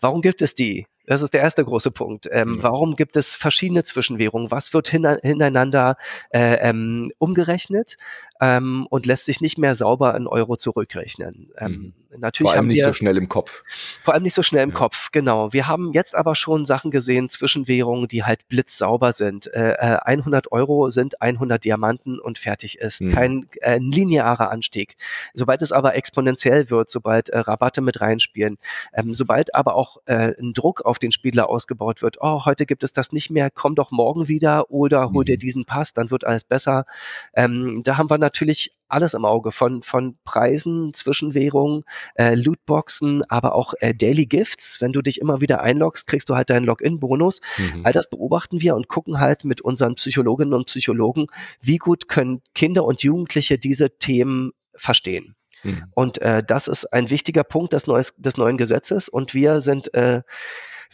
Speaker 2: Warum gibt es die? Das ist der erste große Punkt. Ähm, ja. Warum gibt es verschiedene Zwischenwährungen? Was wird hintereinander äh, ähm, umgerechnet ähm, und lässt sich nicht mehr sauber in Euro zurückrechnen? Ähm, mhm.
Speaker 1: Natürlich vor allem nicht wir, so schnell im Kopf.
Speaker 2: Vor allem nicht so schnell im ja. Kopf, genau. Wir haben jetzt aber schon Sachen gesehen, Zwischenwährungen, die halt blitzsauber sind. Äh, 100 äh, Euro sind 100 Diamanten und fertig ist. Mhm. Kein äh, linearer Anstieg. Sobald es aber exponentiell wird, sobald äh, Rabatte mit reinspielen, ähm, sobald aber auch äh, ein Druck auf den Spieler ausgebaut wird, oh, heute gibt es das nicht mehr, komm doch morgen wieder oder hol mhm. dir diesen Pass, dann wird alles besser. Ähm, da haben wir natürlich alles im Auge von, von Preisen, Zwischenwährungen, äh, Lootboxen, aber auch äh, Daily Gifts. Wenn du dich immer wieder einloggst, kriegst du halt deinen Login-Bonus. Mhm. All das beobachten wir und gucken halt mit unseren Psychologinnen und Psychologen, wie gut können Kinder und Jugendliche diese Themen verstehen. Mhm. Und äh, das ist ein wichtiger Punkt des, neues, des neuen Gesetzes. Und wir sind äh,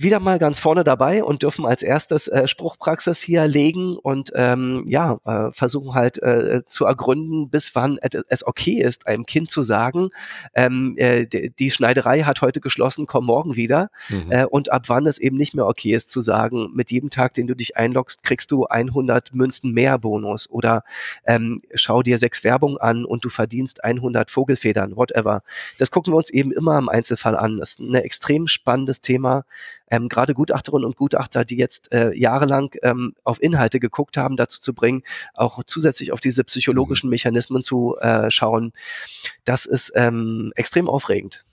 Speaker 2: wieder mal ganz vorne dabei und dürfen als erstes äh, Spruchpraxis hier legen und ähm, ja, äh, versuchen halt äh, zu ergründen, bis wann es okay ist, einem Kind zu sagen, ähm, äh, die Schneiderei hat heute geschlossen, komm morgen wieder. Mhm. Äh, und ab wann es eben nicht mehr okay ist zu sagen, mit jedem Tag, den du dich einloggst, kriegst du 100 Münzen mehr Bonus oder ähm, schau dir sechs Werbung an und du verdienst 100 Vogelfedern, whatever. Das gucken wir uns eben immer im Einzelfall an. Das ist ein extrem spannendes Thema ähm, gerade Gutachterinnen und Gutachter, die jetzt äh, jahrelang ähm, auf Inhalte geguckt haben, dazu zu bringen, auch zusätzlich auf diese psychologischen mhm. Mechanismen zu äh, schauen, das ist ähm, extrem aufregend.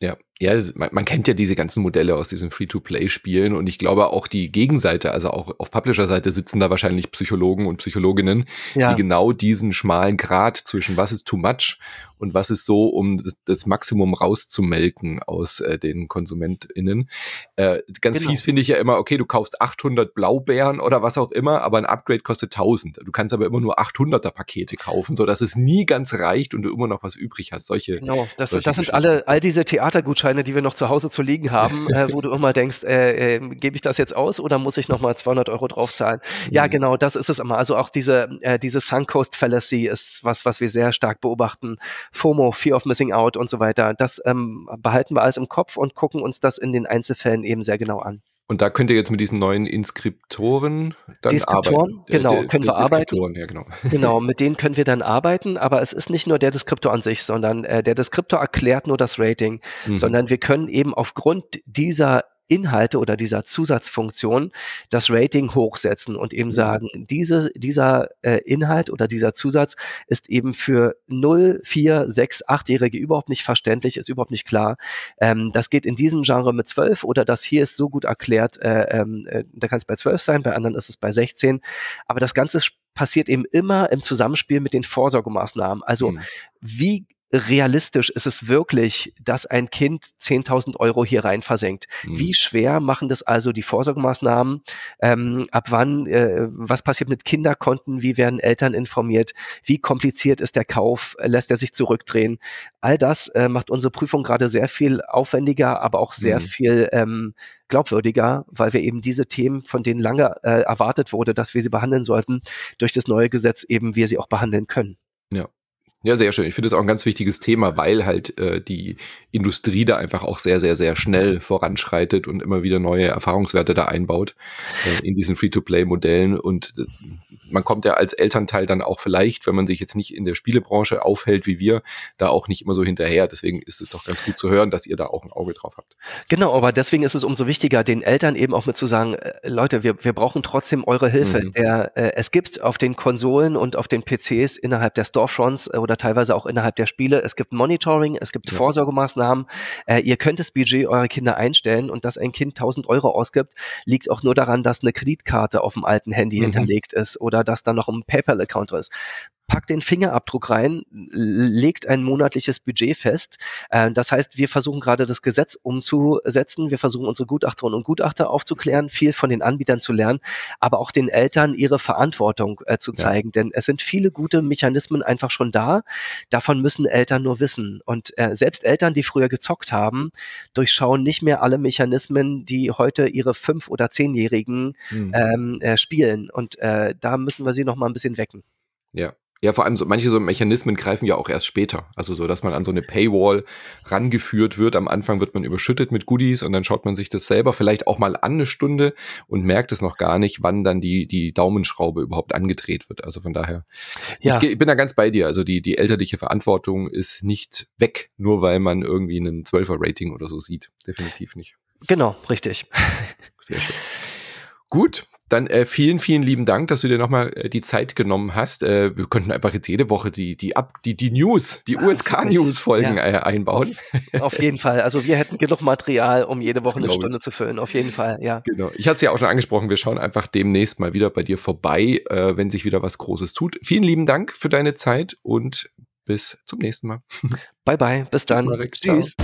Speaker 1: Ja, Ja, man, man, kennt ja diese ganzen Modelle aus diesen Free-to-Play-Spielen und ich glaube auch die Gegenseite, also auch auf Publisher-Seite sitzen da wahrscheinlich Psychologen und Psychologinnen, ja. die genau diesen schmalen Grad zwischen was ist too much und was ist so, um das, das Maximum rauszumelken aus äh, den KonsumentInnen. Äh, ganz genau. fies finde ich ja immer, okay, du kaufst 800 Blaubeeren oder was auch immer, aber ein Upgrade kostet 1000. Du kannst aber immer nur 800er Pakete kaufen, so dass es nie ganz reicht und du immer noch was übrig hast. Solche.
Speaker 2: Genau, das, das sind alle, all diese Theatergutscheine, die wir noch zu Hause zu liegen haben, äh, wo du immer denkst, äh, äh, gebe ich das jetzt aus oder muss ich nochmal 200 Euro draufzahlen? Ja, mhm. genau, das ist es immer. Also auch diese, äh, diese Suncoast Fallacy ist was, was wir sehr stark beobachten FOMO, Fear of Missing Out und so weiter. Das ähm, behalten wir alles im Kopf und gucken uns das in den Einzelfällen eben sehr genau an.
Speaker 1: Und da könnt ihr jetzt mit diesen neuen Inskriptoren
Speaker 2: dann Deskriptoren, arbeiten. Genau, der, können wir arbeiten. Ja, genau. genau, mit denen können wir dann arbeiten, aber es ist nicht nur der Deskriptor an sich, sondern äh, der Deskriptor erklärt nur das Rating, mhm. sondern wir können eben aufgrund dieser Inhalte oder dieser Zusatzfunktion das Rating hochsetzen und eben mhm. sagen, diese, dieser äh, Inhalt oder dieser Zusatz ist eben für 0, 4, 6, 8-Jährige überhaupt nicht verständlich, ist überhaupt nicht klar. Ähm, das geht in diesem Genre mit 12 oder das hier ist so gut erklärt, äh, ähm, äh, da kann es bei 12 sein, bei anderen ist es bei 16. Aber das Ganze passiert eben immer im Zusammenspiel mit den Vorsorgemaßnahmen. Also mhm. wie realistisch ist es wirklich, dass ein Kind 10.000 Euro hier rein versenkt? Mhm. Wie schwer machen das also die Vorsorgemaßnahmen? Ähm, ab wann, äh, was passiert mit Kinderkonten? Wie werden Eltern informiert? Wie kompliziert ist der Kauf? Lässt er sich zurückdrehen? All das äh, macht unsere Prüfung gerade sehr viel aufwendiger, aber auch sehr mhm. viel ähm, glaubwürdiger, weil wir eben diese Themen, von denen lange äh, erwartet wurde, dass wir sie behandeln sollten, durch das neue Gesetz eben wir sie auch behandeln können.
Speaker 1: Ja, ja, sehr schön. Ich finde es auch ein ganz wichtiges Thema, weil halt äh, die Industrie da einfach auch sehr, sehr, sehr schnell voranschreitet und immer wieder neue Erfahrungswerte da einbaut äh, in diesen Free-to-Play-Modellen. Und äh, man kommt ja als Elternteil dann auch vielleicht, wenn man sich jetzt nicht in der Spielebranche aufhält wie wir, da auch nicht immer so hinterher. Deswegen ist es doch ganz gut zu hören, dass ihr da auch ein Auge drauf habt.
Speaker 2: Genau, aber deswegen ist es umso wichtiger, den Eltern eben auch mit zu sagen, äh, Leute, wir, wir brauchen trotzdem eure Hilfe. Mhm. Der, äh, es gibt auf den Konsolen und auf den PCs innerhalb der Storefronts äh, oder teilweise auch innerhalb der Spiele. Es gibt Monitoring, es gibt ja. Vorsorgemaßnahmen. Äh, ihr könnt das Budget eurer Kinder einstellen und dass ein Kind 1000 Euro ausgibt, liegt auch nur daran, dass eine Kreditkarte auf dem alten Handy mhm. hinterlegt ist oder dass da noch ein PayPal-Account ist packt den Fingerabdruck rein, legt ein monatliches Budget fest. Äh, das heißt, wir versuchen gerade das Gesetz umzusetzen. Wir versuchen unsere Gutachterinnen und Gutachter aufzuklären, viel von den Anbietern zu lernen, aber auch den Eltern ihre Verantwortung äh, zu zeigen. Ja. Denn es sind viele gute Mechanismen einfach schon da. Davon müssen Eltern nur wissen. Und äh, selbst Eltern, die früher gezockt haben, durchschauen nicht mehr alle Mechanismen, die heute ihre fünf- oder zehnjährigen mhm. ähm, äh, spielen. Und äh, da müssen wir sie noch mal ein bisschen wecken.
Speaker 1: Ja, ja, vor allem so manche so Mechanismen greifen ja auch erst später. Also so, dass man an so eine Paywall rangeführt wird. Am Anfang wird man überschüttet mit Goodies und dann schaut man sich das selber vielleicht auch mal an eine Stunde und merkt es noch gar nicht, wann dann die, die Daumenschraube überhaupt angedreht wird. Also von daher, ja. ich, ich bin da ganz bei dir. Also die, die elterliche Verantwortung ist nicht weg, nur weil man irgendwie einen 12er Rating oder so sieht. Definitiv nicht.
Speaker 2: Genau, richtig.
Speaker 1: Sehr schön. Gut, dann äh, vielen, vielen lieben Dank, dass du dir nochmal äh, die Zeit genommen hast. Äh, wir könnten einfach jetzt jede Woche die, die, Ab die, die News, die USK-News-Folgen ja. äh, einbauen.
Speaker 2: Auf jeden Fall. Also wir hätten genug Material, um jede Woche eine Stunde ich. zu füllen. Auf jeden Fall, ja.
Speaker 1: Genau. Ich hatte es ja auch schon angesprochen, wir schauen einfach demnächst mal wieder bei dir vorbei, äh, wenn sich wieder was Großes tut. Vielen lieben Dank für deine Zeit und bis zum nächsten Mal.
Speaker 2: Bye, bye. Bis dann.
Speaker 1: Tschüss.